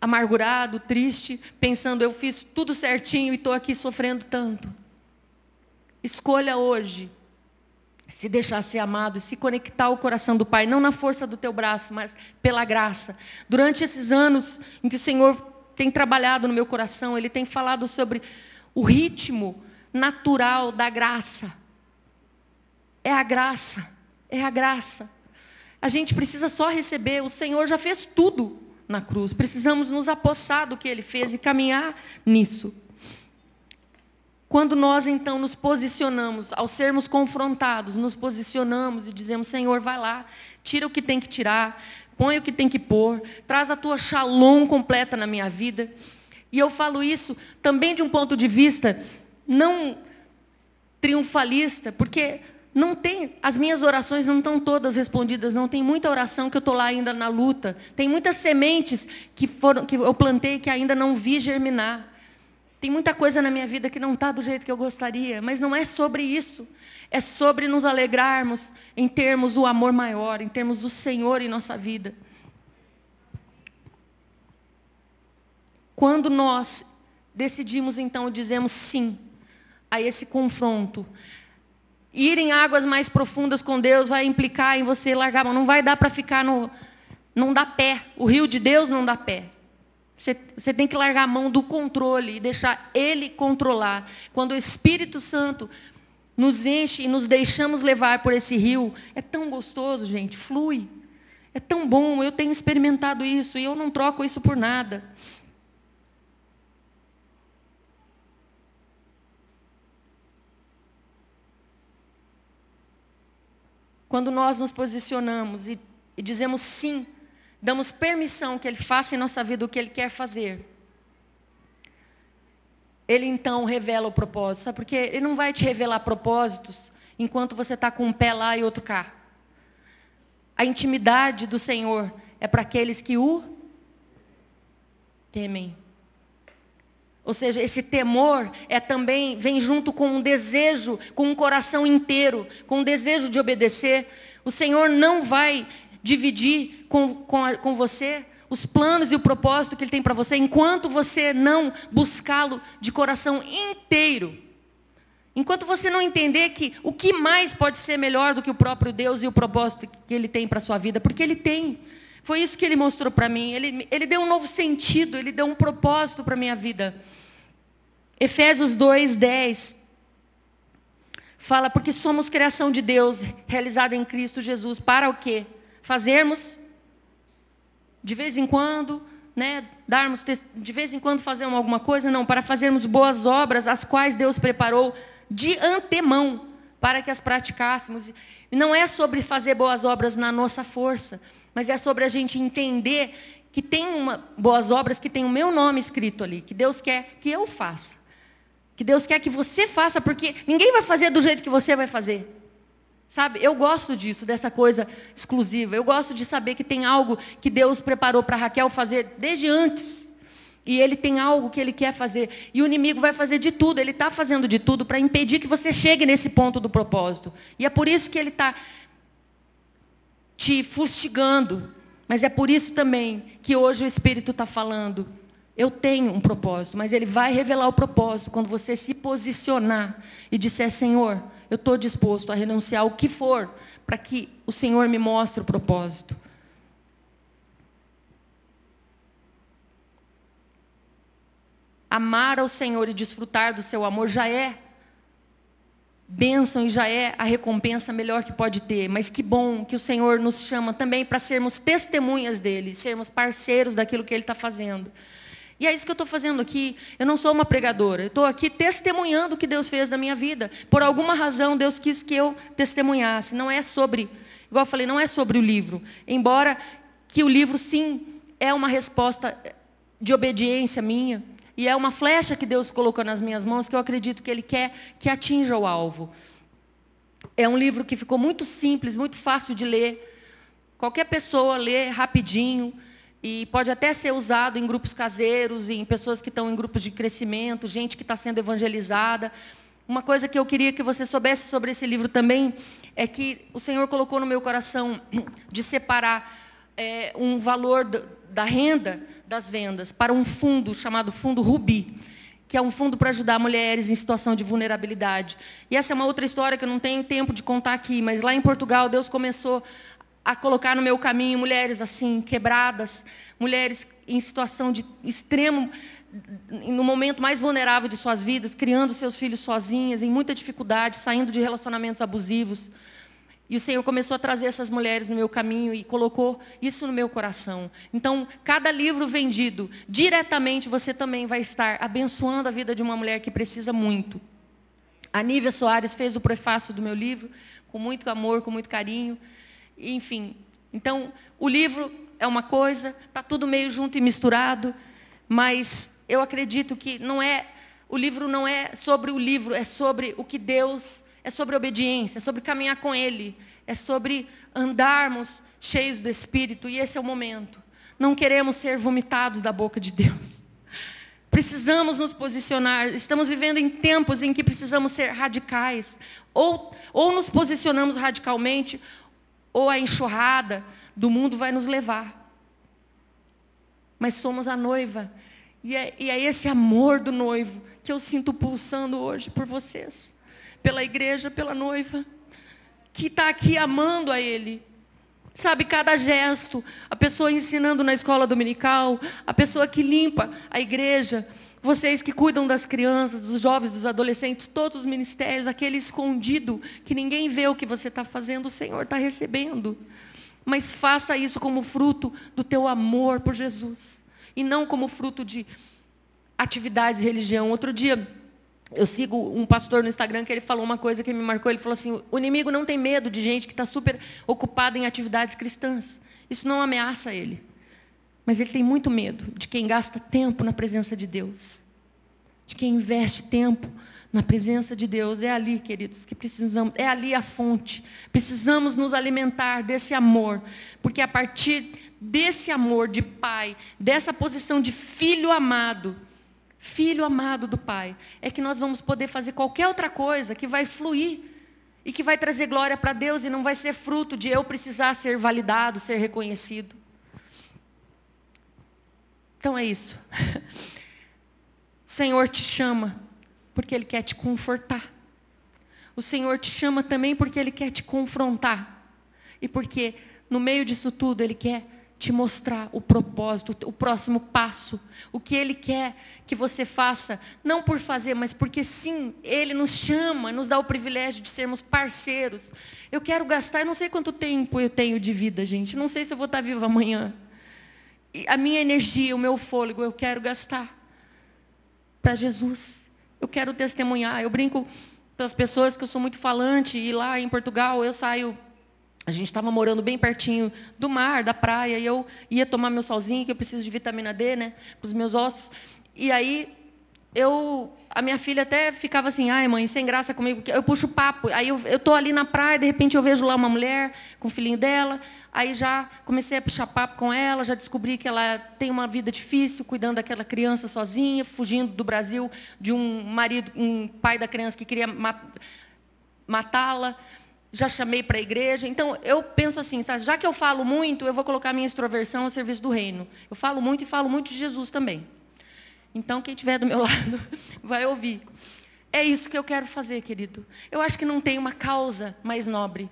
[SPEAKER 2] amargurado, triste, pensando, eu fiz tudo certinho e estou aqui sofrendo tanto. Escolha hoje se deixar ser amado, se conectar ao coração do Pai, não na força do teu braço, mas pela graça. Durante esses anos em que o Senhor tem trabalhado no meu coração, Ele tem falado sobre o ritmo natural da graça. É a graça, é a graça. A gente precisa só receber, o Senhor já fez tudo na cruz. Precisamos nos apossar do que ele fez e caminhar nisso. Quando nós então nos posicionamos, ao sermos confrontados, nos posicionamos e dizemos: Senhor, vai lá, tira o que tem que tirar, põe o que tem que pôr, traz a tua shalom completa na minha vida. E eu falo isso também de um ponto de vista não triunfalista, porque não tem, as minhas orações não estão todas respondidas, não. Tem muita oração que eu estou lá ainda na luta. Tem muitas sementes que, foram, que eu plantei que ainda não vi germinar. Tem muita coisa na minha vida que não está do jeito que eu gostaria, mas não é sobre isso. É sobre nos alegrarmos em termos o amor maior, em termos o Senhor em nossa vida. Quando nós decidimos então, dizemos sim a esse confronto, Ir em águas mais profundas com Deus vai implicar em você largar a mão. Não vai dar para ficar no. Não dá pé. O rio de Deus não dá pé. Você, você tem que largar a mão do controle e deixar Ele controlar. Quando o Espírito Santo nos enche e nos deixamos levar por esse rio, é tão gostoso, gente, flui. É tão bom, eu tenho experimentado isso e eu não troco isso por nada. Quando nós nos posicionamos e, e dizemos sim, damos permissão que Ele faça em nossa vida o que Ele quer fazer, Ele então revela o propósito. Sabe? Porque Ele não vai te revelar propósitos enquanto você está com um pé lá e outro cá. A intimidade do Senhor é para aqueles que o temem. Ou seja, esse temor é também vem junto com um desejo, com um coração inteiro, com um desejo de obedecer. O Senhor não vai dividir com, com, a, com você os planos e o propósito que Ele tem para você, enquanto você não buscá-lo de coração inteiro. Enquanto você não entender que o que mais pode ser melhor do que o próprio Deus e o propósito que Ele tem para a sua vida, porque Ele tem. Foi isso que Ele mostrou para mim. Ele, ele deu um novo sentido, Ele deu um propósito para a minha vida. Efésios 2, 10. Fala, porque somos criação de Deus, realizada em Cristo Jesus. Para o quê? Fazermos, de vez em quando, né, darmos, de vez em quando fazermos alguma coisa? Não, para fazermos boas obras, as quais Deus preparou de antemão, para que as praticássemos. E não é sobre fazer boas obras na nossa força, mas é sobre a gente entender que tem uma, boas obras que tem o meu nome escrito ali, que Deus quer que eu faça. Que Deus quer que você faça, porque ninguém vai fazer do jeito que você vai fazer. Sabe, eu gosto disso, dessa coisa exclusiva. Eu gosto de saber que tem algo que Deus preparou para Raquel fazer desde antes. E ele tem algo que ele quer fazer. E o inimigo vai fazer de tudo, ele está fazendo de tudo para impedir que você chegue nesse ponto do propósito. E é por isso que ele está te fustigando. Mas é por isso também que hoje o Espírito está falando. Eu tenho um propósito, mas Ele vai revelar o propósito quando você se posicionar e disser, Senhor, eu estou disposto a renunciar o que for para que o Senhor me mostre o propósito. Amar ao Senhor e desfrutar do seu amor já é bênção e já é a recompensa melhor que pode ter. Mas que bom que o Senhor nos chama também para sermos testemunhas dele, sermos parceiros daquilo que ele está fazendo. E é isso que eu estou fazendo aqui. Eu não sou uma pregadora. Eu estou aqui testemunhando o que Deus fez na minha vida. Por alguma razão, Deus quis que eu testemunhasse. Não é sobre, igual eu falei, não é sobre o livro. Embora que o livro, sim, é uma resposta de obediência minha. E é uma flecha que Deus colocou nas minhas mãos que eu acredito que Ele quer que atinja o alvo. É um livro que ficou muito simples, muito fácil de ler. Qualquer pessoa lê rapidinho. E pode até ser usado em grupos caseiros, em pessoas que estão em grupos de crescimento, gente que está sendo evangelizada. Uma coisa que eu queria que você soubesse sobre esse livro também é que o Senhor colocou no meu coração de separar é, um valor da renda das vendas para um fundo chamado Fundo Rubi, que é um fundo para ajudar mulheres em situação de vulnerabilidade. E essa é uma outra história que eu não tenho tempo de contar aqui, mas lá em Portugal Deus começou a colocar no meu caminho mulheres assim, quebradas, mulheres em situação de extremo no momento mais vulnerável de suas vidas, criando seus filhos sozinhas, em muita dificuldade, saindo de relacionamentos abusivos. E o Senhor começou a trazer essas mulheres no meu caminho e colocou isso no meu coração. Então, cada livro vendido, diretamente você também vai estar abençoando a vida de uma mulher que precisa muito. A Nívia Soares fez o prefácio do meu livro, com muito amor, com muito carinho. Enfim, então, o livro é uma coisa, está tudo meio junto e misturado, mas eu acredito que não é, o livro não é sobre o livro, é sobre o que Deus é sobre obediência, é sobre caminhar com Ele, é sobre andarmos cheios do Espírito, e esse é o momento. Não queremos ser vomitados da boca de Deus. Precisamos nos posicionar. Estamos vivendo em tempos em que precisamos ser radicais. Ou, ou nos posicionamos radicalmente, ou a enxurrada do mundo vai nos levar. Mas somos a noiva. E é, e é esse amor do noivo que eu sinto pulsando hoje por vocês pela igreja, pela noiva, que está aqui amando a Ele. Sabe, cada gesto, a pessoa ensinando na escola dominical, a pessoa que limpa a igreja, vocês que cuidam das crianças, dos jovens, dos adolescentes, todos os ministérios, aquele escondido, que ninguém vê o que você está fazendo, o Senhor está recebendo. Mas faça isso como fruto do teu amor por Jesus. E não como fruto de atividades de religião. Outro dia, eu sigo um pastor no Instagram que ele falou uma coisa que me marcou. Ele falou assim: o inimigo não tem medo de gente que está super ocupada em atividades cristãs. Isso não ameaça ele. Mas ele tem muito medo de quem gasta tempo na presença de Deus. De quem investe tempo na presença de Deus. É ali, queridos, que precisamos. É ali a fonte. Precisamos nos alimentar desse amor. Porque a partir desse amor de pai, dessa posição de filho amado, filho amado do Pai, é que nós vamos poder fazer qualquer outra coisa que vai fluir e que vai trazer glória para Deus e não vai ser fruto de eu precisar ser validado, ser reconhecido. Então é isso. O Senhor te chama porque Ele quer te confortar. O Senhor te chama também porque Ele quer te confrontar. E porque no meio disso tudo Ele quer te mostrar o propósito, o próximo passo, o que Ele quer que você faça, não por fazer, mas porque sim, Ele nos chama, nos dá o privilégio de sermos parceiros. Eu quero gastar, eu não sei quanto tempo eu tenho de vida, gente, não sei se eu vou estar viva amanhã. E a minha energia, o meu fôlego, eu quero gastar para Jesus. Eu quero testemunhar. Eu brinco para as pessoas que eu sou muito falante e lá em Portugal eu saio a gente estava morando bem pertinho do mar, da praia, e eu ia tomar meu solzinho, que eu preciso de vitamina D, né, para os meus ossos. E aí eu, a minha filha até ficava assim, ai mãe, sem graça comigo, eu puxo papo. Aí eu estou ali na praia, de repente eu vejo lá uma mulher com o filhinho dela, aí já comecei a puxar papo com ela, já descobri que ela tem uma vida difícil, cuidando daquela criança sozinha, fugindo do Brasil de um marido, um pai da criança que queria matá-la já chamei para a igreja. Então, eu penso assim, sabe, já que eu falo muito, eu vou colocar minha extroversão ao serviço do reino. Eu falo muito e falo muito de Jesus também. Então, quem estiver do meu lado vai ouvir. É isso que eu quero fazer, querido. Eu acho que não tem uma causa mais nobre.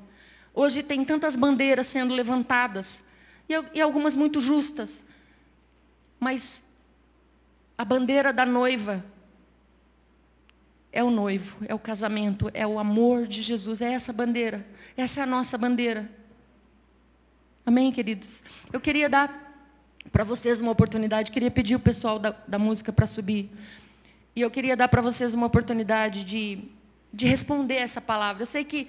[SPEAKER 2] Hoje tem tantas bandeiras sendo levantadas, e, e algumas muito justas. Mas A bandeira da noiva é o noivo, é o casamento, é o amor de Jesus, é essa bandeira. Essa é a nossa bandeira. Amém, queridos? Eu queria dar para vocês uma oportunidade, queria pedir o pessoal da, da música para subir. E eu queria dar para vocês uma oportunidade de, de responder essa palavra. Eu sei que,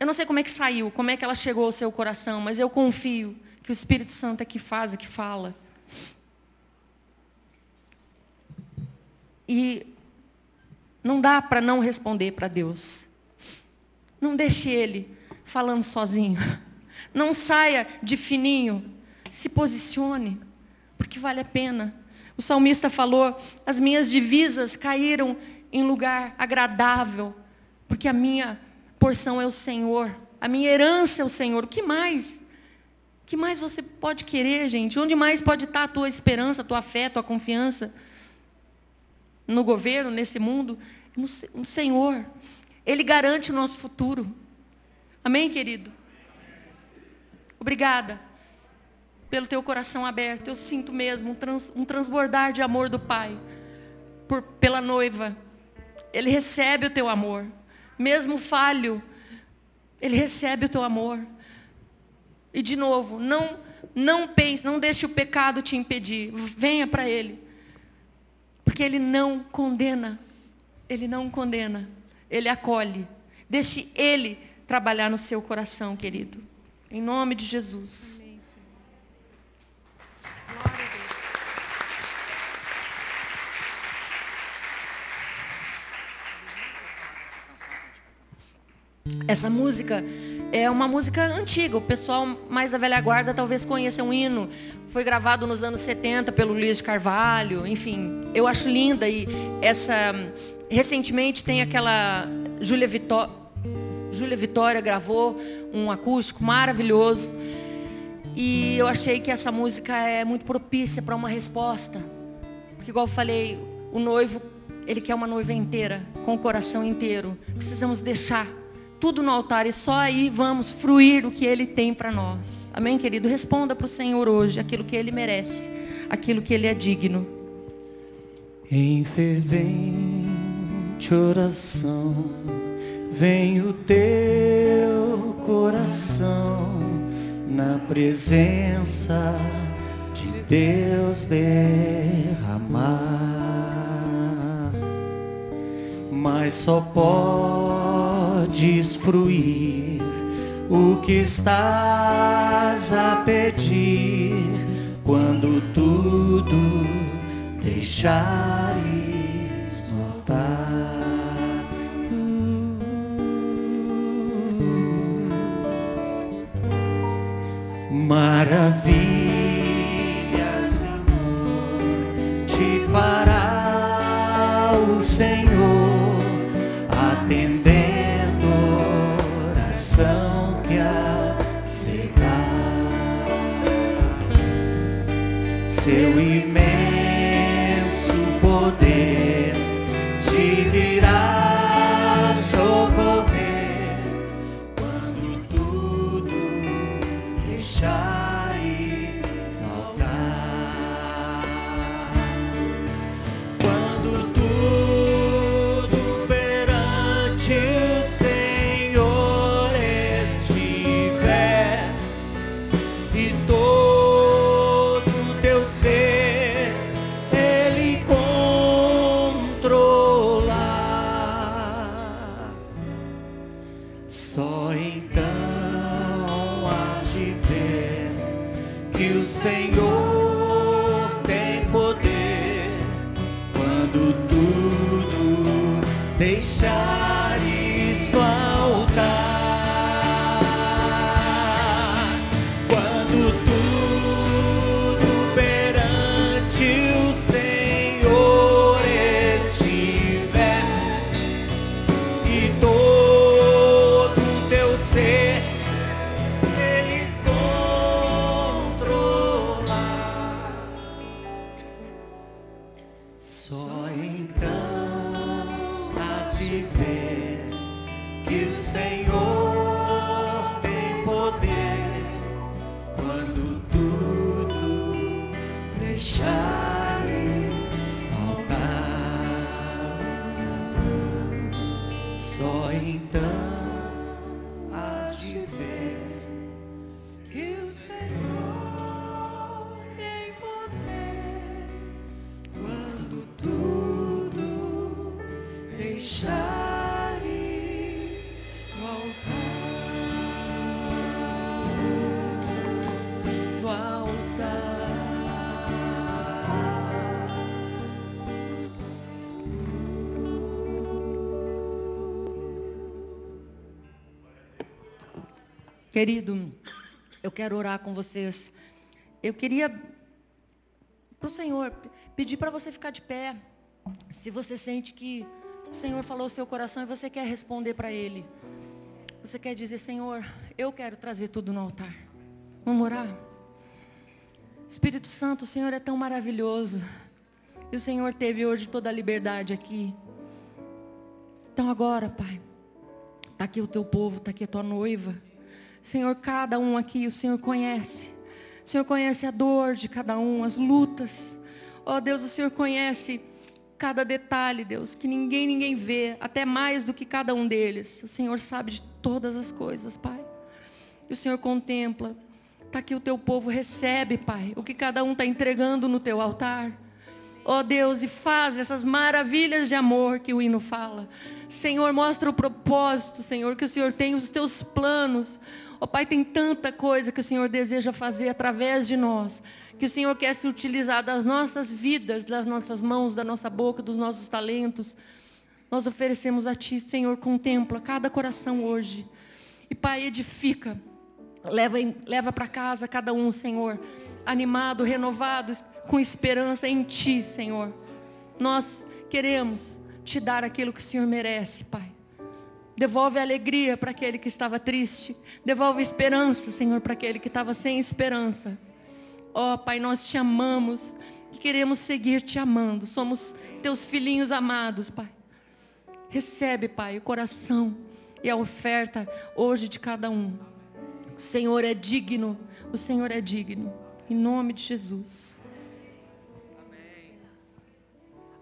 [SPEAKER 2] eu não sei como é que saiu, como é que ela chegou ao seu coração, mas eu confio que o Espírito Santo é que faz, é que fala. E não dá para não responder para Deus. Não deixe Ele falando sozinho. Não saia de fininho. Se posicione, porque vale a pena. O salmista falou: as minhas divisas caíram em lugar agradável, porque a minha porção é o Senhor, a minha herança é o Senhor. O que mais? O que mais você pode querer, gente? Onde mais pode estar a tua esperança, a tua fé, a tua confiança? No governo, nesse mundo? No Senhor. Ele garante o nosso futuro. Amém, querido? Obrigada pelo teu coração aberto. Eu sinto mesmo um, trans, um transbordar de amor do Pai por, pela noiva. Ele recebe o teu amor. Mesmo falho, Ele recebe o teu amor. E de novo, não, não pense, não deixe o pecado te impedir. Venha para Ele. Porque Ele não condena. Ele não condena, ele acolhe. Deixe ele trabalhar no seu coração, querido. Em nome de Jesus. Amém, Glória a Deus. Essa música é uma música antiga. O pessoal mais da velha guarda talvez conheça um hino. Foi gravado nos anos 70 pelo Luiz de Carvalho. Enfim, eu acho linda e essa Recentemente tem aquela Júlia Vitória, gravou um acústico maravilhoso. E eu achei que essa música é muito propícia para uma resposta. Porque igual eu falei, o noivo, ele quer uma noiva inteira, com o coração inteiro. Precisamos deixar tudo no altar e só aí vamos fruir o que ele tem para nós. Amém, querido? Responda para o Senhor hoje aquilo que ele merece, aquilo que ele é digno.
[SPEAKER 1] Em fervente forte oração, vem o teu coração na presença de Deus derramar, mas só podes fruir o que estás a pedir quando tudo deixares Maravilhas, Então há de ver que o Senhor tem poder
[SPEAKER 3] quando tudo deixar.
[SPEAKER 2] Querido, eu quero orar com vocês. Eu queria, para o Senhor, pedir para você ficar de pé. Se você sente que o Senhor falou o seu coração e você quer responder para Ele. Você quer dizer, Senhor, eu quero trazer tudo no altar. Vamos orar? Espírito Santo, o Senhor é tão maravilhoso. E o Senhor teve hoje toda a liberdade aqui. Então agora, Pai, está aqui o teu povo, está aqui a tua noiva. Senhor, cada um aqui o Senhor conhece. O Senhor conhece a dor de cada um, as lutas. Ó oh, Deus, o Senhor conhece cada detalhe, Deus, que ninguém, ninguém vê, até mais do que cada um deles. O Senhor sabe de todas as coisas, Pai. E o Senhor contempla. Está aqui o teu povo, recebe, Pai, o que cada um está entregando no teu altar. Ó oh, Deus, e faz essas maravilhas de amor que o hino fala. Senhor, mostra o propósito, Senhor, que o Senhor tem, os teus planos. Oh, Pai, tem tanta coisa que o Senhor deseja fazer através de nós que o Senhor quer se utilizar das nossas vidas, das nossas mãos, da nossa boca, dos nossos talentos. Nós oferecemos a Ti, Senhor, contempla cada coração hoje. E Pai, edifica. Leva, leva para casa cada um, Senhor, animado, renovado, com esperança em Ti, Senhor. Nós queremos Te dar aquilo que o Senhor merece, Pai. Devolve alegria para aquele que estava triste. Devolve esperança, Senhor, para aquele que estava sem esperança. Ó oh, Pai, nós te amamos e queremos seguir te amando. Somos teus filhinhos amados, Pai. Recebe, Pai, o coração e a oferta hoje de cada um. O Senhor é digno, o Senhor é digno. Em nome de Jesus.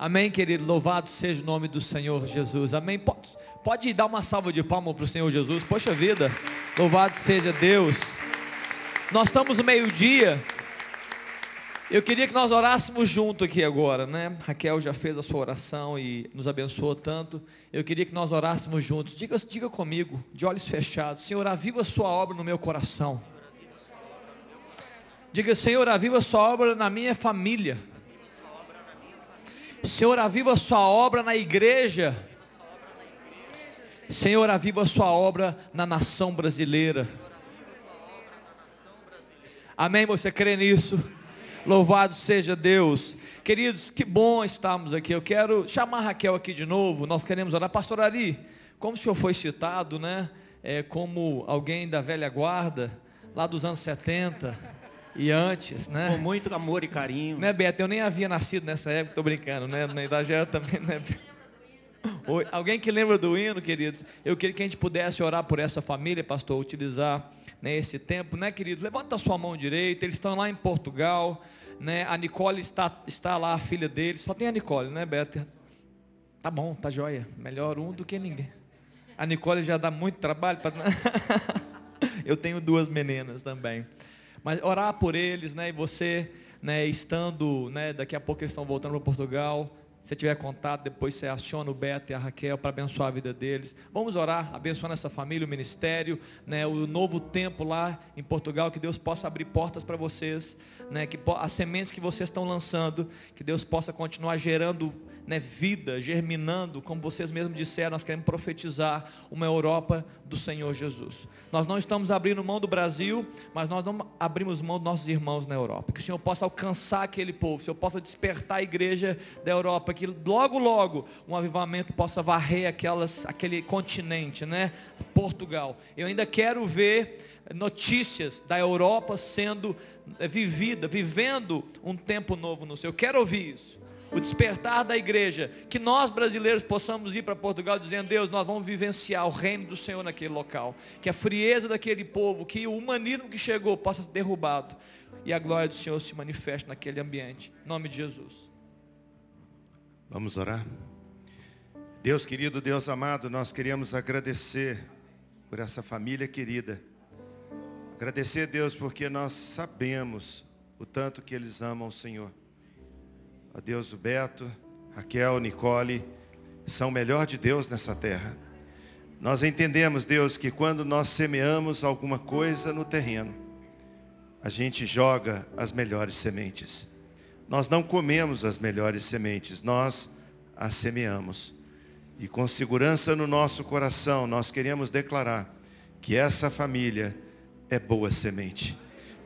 [SPEAKER 4] Amém querido. Louvado seja o nome do Senhor Jesus. Amém. Pode, pode dar uma salva de palmas para o Senhor Jesus. Poxa vida. Louvado seja Deus. Nós estamos no meio-dia. Eu queria que nós orássemos junto aqui agora, né? Raquel já fez a sua oração e nos abençoou tanto. Eu queria que nós orássemos juntos. Diga, diga comigo, de olhos fechados, Senhor, aviva a sua obra no meu coração. Diga, Senhor, aviva a sua obra na minha família. Senhor, aviva a sua obra na igreja. Senhor, aviva a sua obra na nação brasileira. Amém? Você crê nisso? Louvado seja Deus. Queridos, que bom estarmos aqui. Eu quero chamar Raquel aqui de novo. Nós queremos orar. Pastor Ari, como o senhor foi citado, né? É, como alguém da velha guarda, lá dos anos 70 e antes, né?
[SPEAKER 1] Com muito amor e carinho.
[SPEAKER 4] Né, Beto? Eu nem havia nascido nessa época, estou brincando, né? Na idade era também, né? Alguém que lembra do hino, queridos? Eu queria que a gente pudesse orar por essa família, pastor, utilizar né, esse tempo, né, queridos? Levanta a sua mão direita, eles estão lá em Portugal, né? A Nicole está, está lá, a filha deles, só tem a Nicole, né, Beto? Tá bom, tá joia. Melhor um do que ninguém. A Nicole já dá muito trabalho para. Eu tenho duas meninas também. Mas orar por eles, né? E você, né, estando, né, daqui a pouco eles estão voltando para Portugal, se tiver contato, depois você aciona o Beto e a Raquel para abençoar a vida deles. Vamos orar, abençoar essa família, o ministério, né, o novo tempo lá em Portugal, que Deus possa abrir portas para vocês, né, que as sementes que vocês estão lançando, que Deus possa continuar gerando né, vida, germinando, como vocês mesmos disseram, nós queremos profetizar uma Europa do Senhor Jesus. Nós não estamos abrindo mão do Brasil, mas nós não abrimos mão dos nossos irmãos na Europa. Que o Senhor possa alcançar aquele povo, que o Senhor possa despertar a igreja da Europa, que logo, logo, um avivamento possa varrer aquelas, aquele continente, né? Portugal. Eu ainda quero ver notícias da Europa sendo eh, vivida, vivendo um tempo novo no seu. Eu quero ouvir isso o despertar da igreja, que nós brasileiros possamos ir para Portugal dizendo, Deus, nós vamos vivenciar o reino do Senhor naquele local, que a frieza daquele povo, que o humanismo que chegou possa ser derrubado e a glória do Senhor se manifeste naquele ambiente. Em nome de Jesus.
[SPEAKER 5] Vamos orar. Deus querido, Deus amado, nós queremos agradecer por essa família querida. Agradecer, Deus, porque nós sabemos o tanto que eles amam o Senhor a Deus o Beto, Raquel, Nicole são o melhor de Deus nessa terra. Nós entendemos, Deus, que quando nós semeamos alguma coisa no terreno, a gente joga as melhores sementes. Nós não comemos as melhores sementes, nós as semeamos. E com segurança no nosso coração, nós queremos declarar que essa família é boa semente.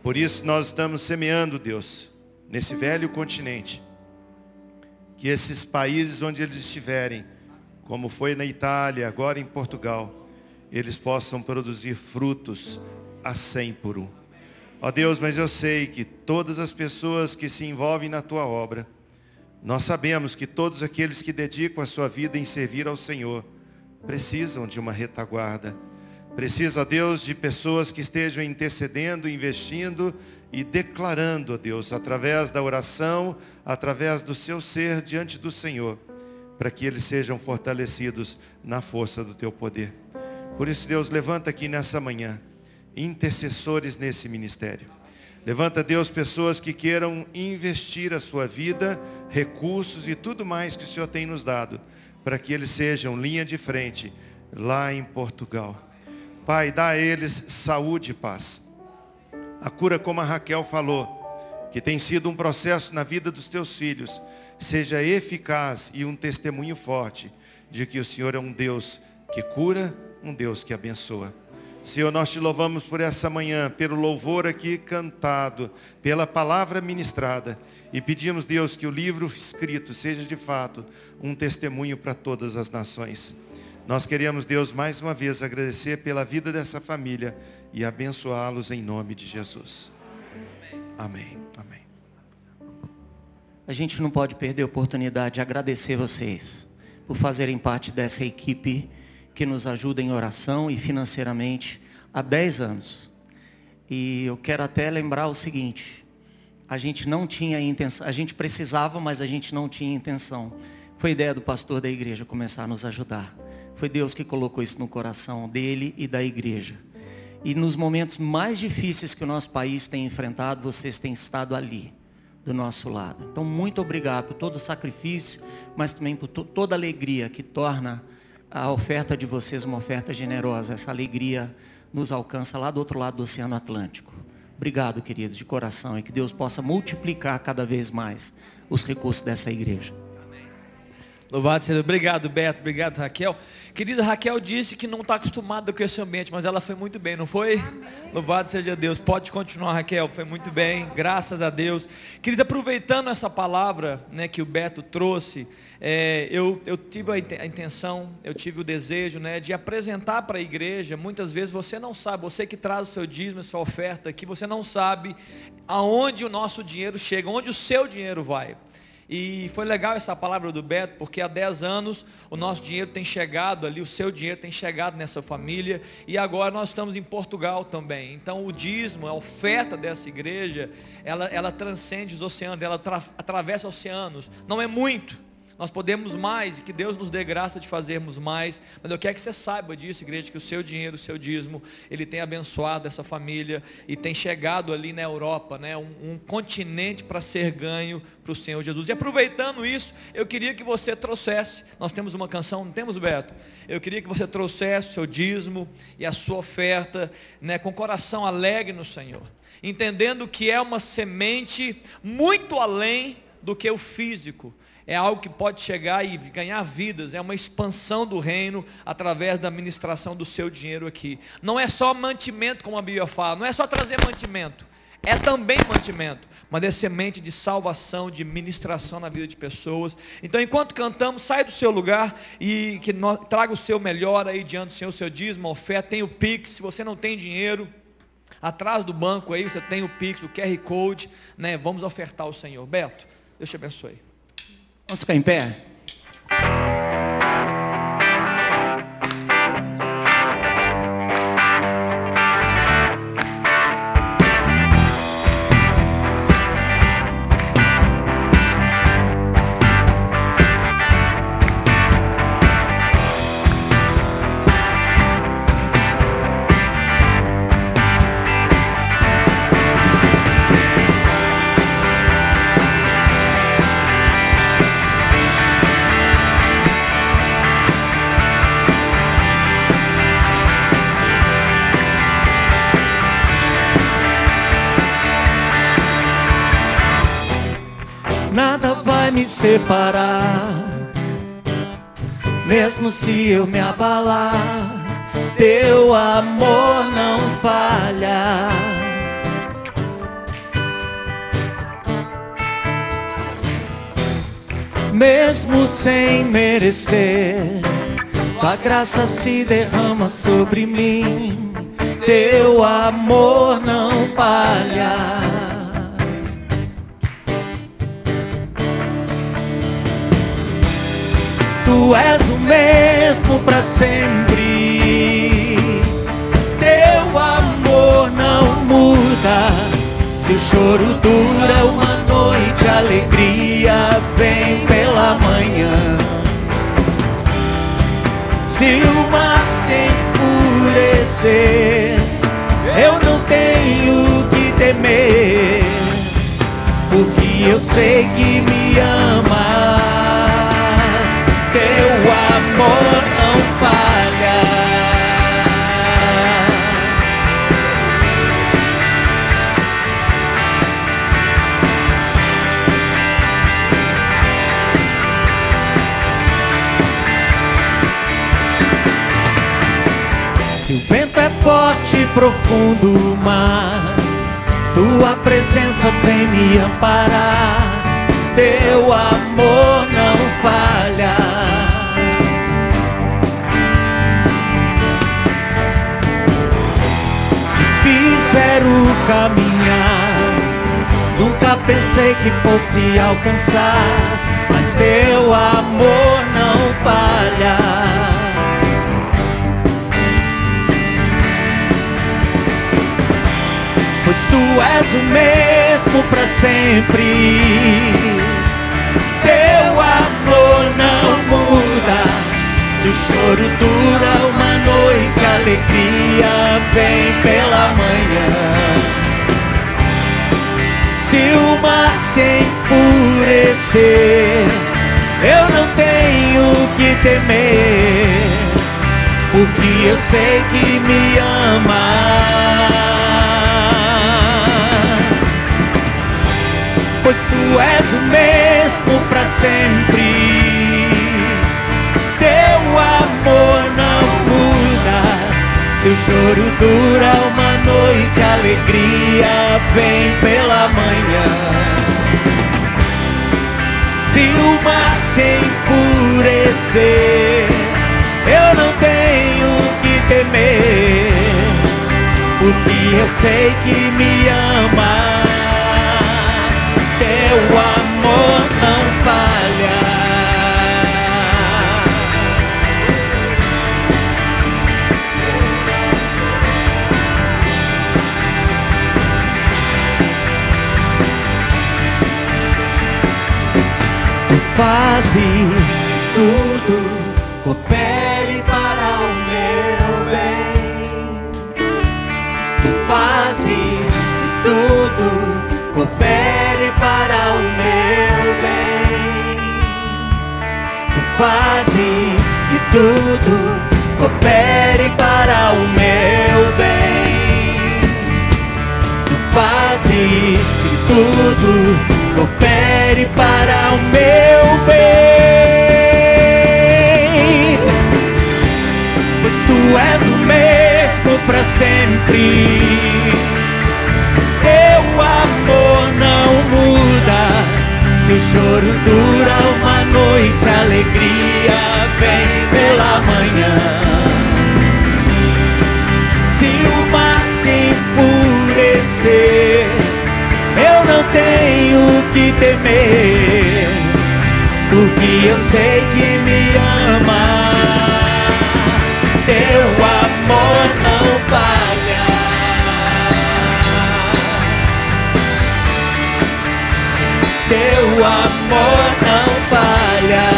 [SPEAKER 5] Por isso nós estamos semeando, Deus, nesse velho continente, que esses países onde eles estiverem, como foi na Itália, agora em Portugal, eles possam produzir frutos a cem por um. Ó Deus, mas eu sei que todas as pessoas que se envolvem na tua obra, nós sabemos que todos aqueles que dedicam a sua vida em servir ao Senhor, precisam de uma retaguarda. Precisa, Deus, de pessoas que estejam intercedendo, investindo e declarando, a Deus, através da oração, através do seu ser diante do Senhor, para que eles sejam fortalecidos na força do teu poder. Por isso, Deus, levanta aqui nessa manhã intercessores nesse ministério. Levanta, Deus, pessoas que queiram investir a sua vida, recursos e tudo mais que o Senhor tem nos dado, para que eles sejam linha de frente lá em Portugal. Pai, dá a eles saúde e paz. A cura, como a Raquel falou, que tem sido um processo na vida dos teus filhos, seja eficaz e um testemunho forte de que o Senhor é um Deus que cura, um Deus que abençoa. Senhor, nós te louvamos por essa manhã, pelo louvor aqui cantado, pela palavra ministrada. E pedimos, Deus, que o livro escrito seja de fato um testemunho para todas as nações. Nós queremos, Deus, mais uma vez agradecer pela vida dessa família e abençoá-los em nome de Jesus. Amém.
[SPEAKER 1] A gente não pode perder a oportunidade de agradecer vocês por fazerem parte dessa equipe que nos ajuda em oração e financeiramente há 10 anos. E eu quero até lembrar o seguinte, a gente não tinha intenção, a gente precisava, mas a gente não tinha intenção. Foi ideia do pastor da igreja começar a nos ajudar. Foi Deus que colocou isso no coração dele e da igreja. E nos momentos mais difíceis que o nosso país tem enfrentado, vocês têm estado ali, do nosso lado. Então, muito obrigado por todo o sacrifício, mas também por toda a alegria que torna a oferta de vocês uma oferta generosa. Essa alegria nos alcança lá do outro lado do Oceano Atlântico. Obrigado, queridos, de coração, e que Deus possa multiplicar cada vez mais os recursos dessa igreja.
[SPEAKER 4] Louvado seja. Obrigado, Beto. Obrigado, Raquel. Querida Raquel disse que não está acostumada com esse ambiente, mas ela foi muito bem, não foi? Amém. Louvado seja Deus. Pode continuar, Raquel. Foi muito bem. Graças a Deus. Querida, aproveitando essa palavra né, que o Beto trouxe, é, eu, eu tive a intenção, eu tive o desejo né, de apresentar para a igreja. Muitas vezes você não sabe, você que traz o seu dízimo, a sua oferta aqui, você não sabe aonde o nosso dinheiro chega, onde o seu dinheiro vai. E foi legal essa palavra do Beto, porque há 10 anos o nosso dinheiro tem chegado ali, o seu dinheiro tem chegado nessa família, e agora nós estamos em Portugal também. Então o dízimo, a oferta dessa igreja, ela, ela transcende os oceanos, ela atravessa oceanos. Não é muito, nós podemos mais e que Deus nos dê graça de fazermos mais. Mas eu quero que você saiba disso, igreja, que o seu dinheiro, o seu dízimo, ele tem abençoado essa família e tem chegado ali na Europa, né, um, um continente para ser ganho para o Senhor Jesus. E aproveitando isso, eu queria que você trouxesse, nós temos uma canção, não temos, Beto? Eu queria que você trouxesse o seu dízimo e a sua oferta, né, com coração alegre no Senhor. Entendendo que é uma semente muito além do que o físico é algo que pode chegar e ganhar vidas, é uma expansão do reino através da administração do seu dinheiro aqui. Não é só mantimento, como a Bíblia fala, não é só trazer mantimento, é também mantimento, mas é semente de salvação, de ministração na vida de pessoas. Então, enquanto cantamos, sai do seu lugar e que traga o seu melhor aí diante do Senhor, o seu dízimo, oferta, tem o Pix, se você não tem dinheiro, atrás do banco aí você tem o Pix, o QR Code, né? Vamos ofertar ao Senhor. Beto, Deus te abençoe.
[SPEAKER 1] Vamos ficar em pé? Separar. Mesmo se eu me abalar, teu amor não falha. Mesmo sem merecer, tua graça se derrama sobre mim. Teu amor não falha. Tu és o mesmo para sempre. Teu amor não muda. Se o choro dura uma noite, a alegria vem pela manhã. Se o mar se enfurecer, eu não tenho que temer, porque eu sei que me amas. Amor não falha. Se o vento é forte e profundo o mar, tua presença vem me amparar. Teu amor caminhar, nunca pensei que fosse alcançar, mas teu amor não falha. pois tu és o mesmo para sempre. Teu amor não muda. Se o choro dura uma noite, a alegria vem pela manhã. Se o mar se enfurecer, eu não tenho que temer, porque eu sei que me amas. pois tu és o mesmo para sempre. Se o choro dura uma noite, alegria vem pela manhã. Se o mar se enfurecer, eu não tenho que temer, porque eu sei que me amas teu amor não falha. Fazes tudo coopere para o meu bem. Tu fazes tudo coopere para o meu bem. Tu fazes que tudo coopere para o meu bem. Tu fazes que tudo coopere para o meu bem. Pois tu és o mesmo para sempre. Teu amor não muda. Se o choro dura uma noite, a alegria vem pela manhã. Que temer, porque eu sei que me amas. Teu amor não falha. Teu amor não falha.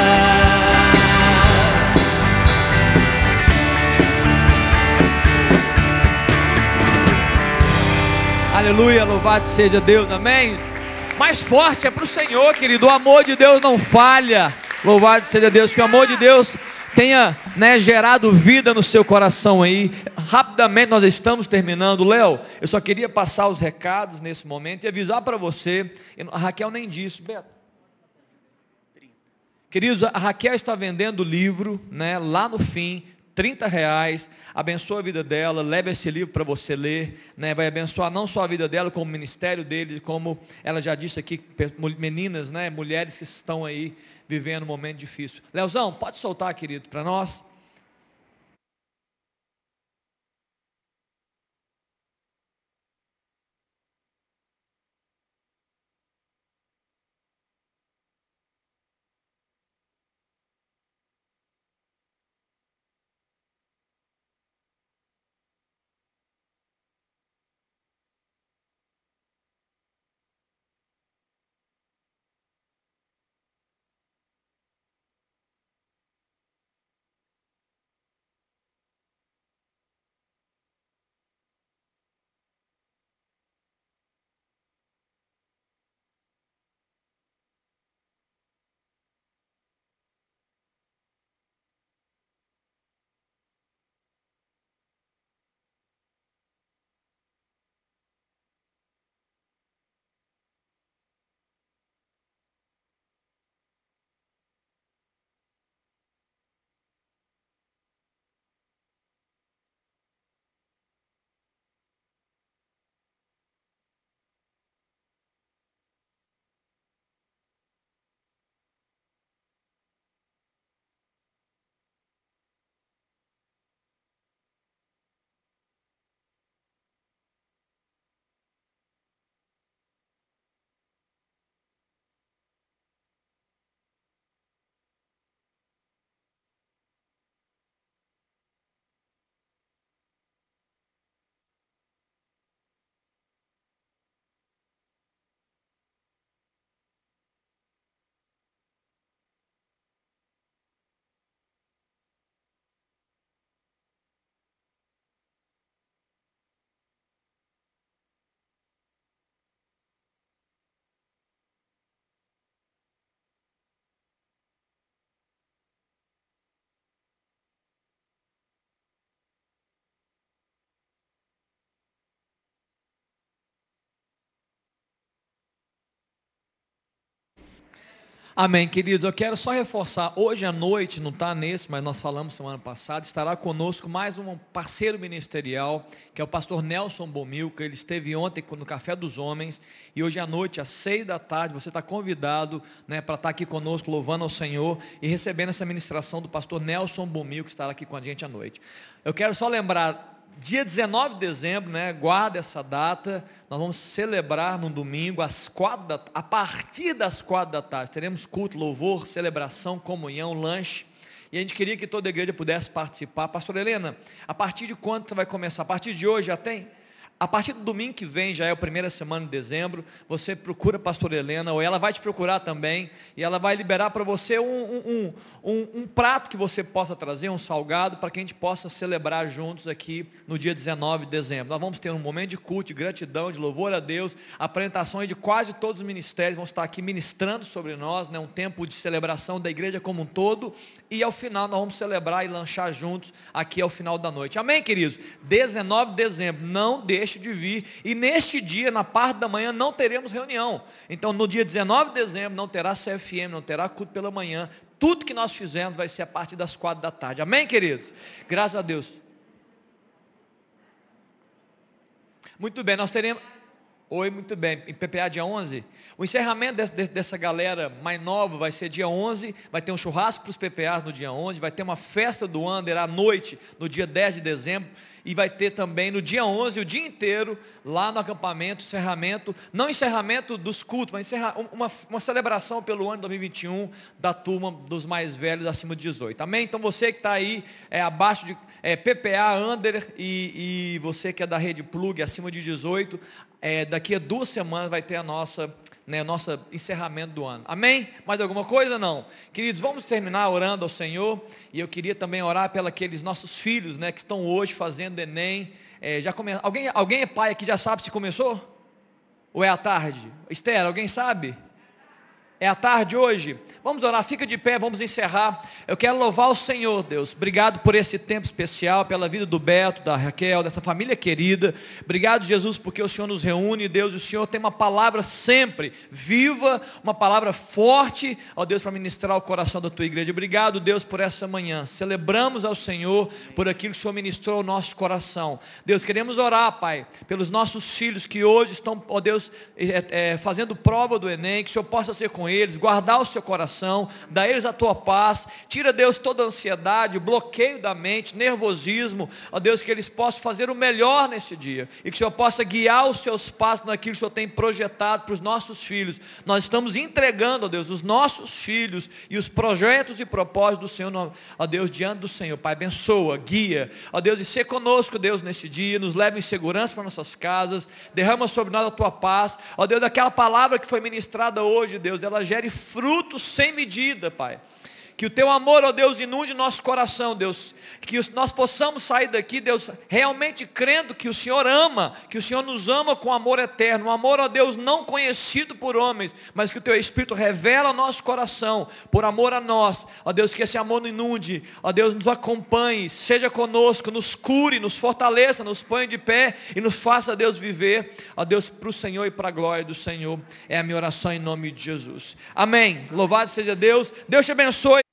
[SPEAKER 4] Aleluia, louvado seja Deus, amém? Forte é para o Senhor, querido. O amor de Deus não falha. Louvado seja Deus, que o amor de Deus tenha né, gerado vida no seu coração aí. Rapidamente nós estamos terminando. Léo, eu só queria passar os recados nesse momento e avisar para você. A Raquel nem disse, Beto. Queridos, a Raquel está vendendo o livro, né, lá no fim, 30 reais, abençoa a vida dela, leva esse livro para você ler, né, vai abençoar não só a vida dela, como o ministério dele, como ela já disse aqui, meninas, né, mulheres que estão aí vivendo um momento difícil. Leozão, pode soltar, querido, para nós. Amém, queridos. Eu quero só reforçar, hoje à noite, não está nesse, mas nós falamos semana passada, estará conosco mais um parceiro ministerial, que é o pastor Nelson Bomilca. Ele esteve ontem no Café dos Homens, e hoje à noite, às seis da tarde, você está convidado né, para estar aqui conosco, louvando ao Senhor e recebendo essa ministração do pastor Nelson Bomilca, que estará aqui com a gente à noite. Eu quero só lembrar dia 19 de dezembro, né, guarda essa data, nós vamos celebrar no domingo, às quatro da, a partir das quatro da tarde, teremos culto, louvor, celebração, comunhão, lanche, e a gente queria que toda a igreja pudesse participar. Pastor Helena, a partir de quando você vai começar? A partir de hoje já tem? A partir do domingo que vem, já é a primeira semana de dezembro, você procura a pastora Helena, ou ela vai te procurar também, e ela vai liberar para você um, um, um, um, prato que você possa trazer, um salgado, para que a gente possa celebrar juntos aqui no dia 19 de dezembro. Nós vamos ter um momento de culto, de gratidão, de louvor a Deus, apresentações de quase todos os ministérios vão estar aqui ministrando sobre nós, né, um tempo de celebração da igreja como um todo, e ao final nós vamos celebrar e lanchar juntos aqui ao final da noite. Amém, queridos? 19 de dezembro, não deixe deixe de vir. E neste dia, na parte da manhã, não teremos reunião. Então, no dia 19 de dezembro, não terá CFM, não terá culto pela manhã. Tudo que nós fizemos vai ser a partir das quatro da tarde. Amém, queridos? Graças a Deus. Muito bem, nós teremos. Oi, muito bem. Em PPA dia 11. O encerramento desse, dessa galera mais nova vai ser dia 11. Vai ter um churrasco para os PPAs no dia 11. Vai ter uma festa do Under à noite, no dia 10 de dezembro e vai ter também no dia 11, o dia inteiro, lá no acampamento, encerramento, não encerramento dos cultos, mas encerra, uma, uma celebração pelo ano 2021 da turma dos mais velhos acima de 18. Amém? Então você que está aí é, abaixo de é, PPA, Under e, e, você que é da Rede Plug acima de 18, é, daqui a duas semanas vai ter a nossa né, nosso encerramento do ano. Amém? Mais alguma coisa? Não. Queridos, vamos terminar orando ao Senhor. E eu queria também orar pelos nossos filhos, né, que estão hoje fazendo Enem. É, já come... alguém, alguém é pai aqui já sabe se começou? Ou é à tarde? Esther, alguém sabe? É a tarde hoje. Vamos orar, fica de pé, vamos encerrar. Eu quero louvar o Senhor, Deus. Obrigado por esse tempo especial, pela vida do Beto, da Raquel, dessa família querida. Obrigado, Jesus, porque o Senhor nos reúne, Deus. O Senhor tem uma palavra sempre viva, uma palavra forte, ó Deus, para ministrar o coração da tua igreja. Obrigado, Deus, por essa manhã. Celebramos ao Senhor por aquilo que o Senhor ministrou ao nosso coração. Deus, queremos orar, Pai, pelos nossos filhos que hoje estão, ó Deus, é, é, fazendo prova do Enem, que o Senhor possa ser com eles, guardar o seu coração dá a eles a tua paz, tira, Deus, toda ansiedade, bloqueio da mente, nervosismo, ó Deus, que eles possam fazer o melhor nesse dia, e que o Senhor possa guiar os seus passos naquilo que o Senhor tem projetado para os nossos filhos. Nós estamos entregando, ó Deus, os nossos filhos e os projetos e propósitos do Senhor, ó Deus, diante do Senhor. Pai, abençoa, guia, ó Deus, e ser conosco, Deus, nesse dia, nos leve em segurança para nossas casas, derrama sobre nós a tua paz, ó Deus, daquela palavra que foi ministrada hoje, Deus, gere frutos sem medida, Pai. Que o teu amor, ó Deus, inunde nosso coração, Deus. Que nós possamos sair daqui, Deus, realmente crendo que o Senhor ama, que o Senhor nos ama com amor eterno. Um amor, ó Deus, não conhecido por homens, mas que o teu Espírito revela ao nosso coração, por amor a nós. Ó Deus, que esse amor nos inunde. Ó Deus, nos acompanhe, seja conosco, nos cure, nos fortaleça, nos ponha de pé e nos faça, Deus, viver. Ó Deus, para o Senhor e para a glória do Senhor. É a minha oração em nome de Jesus. Amém. Louvado seja Deus. Deus te abençoe.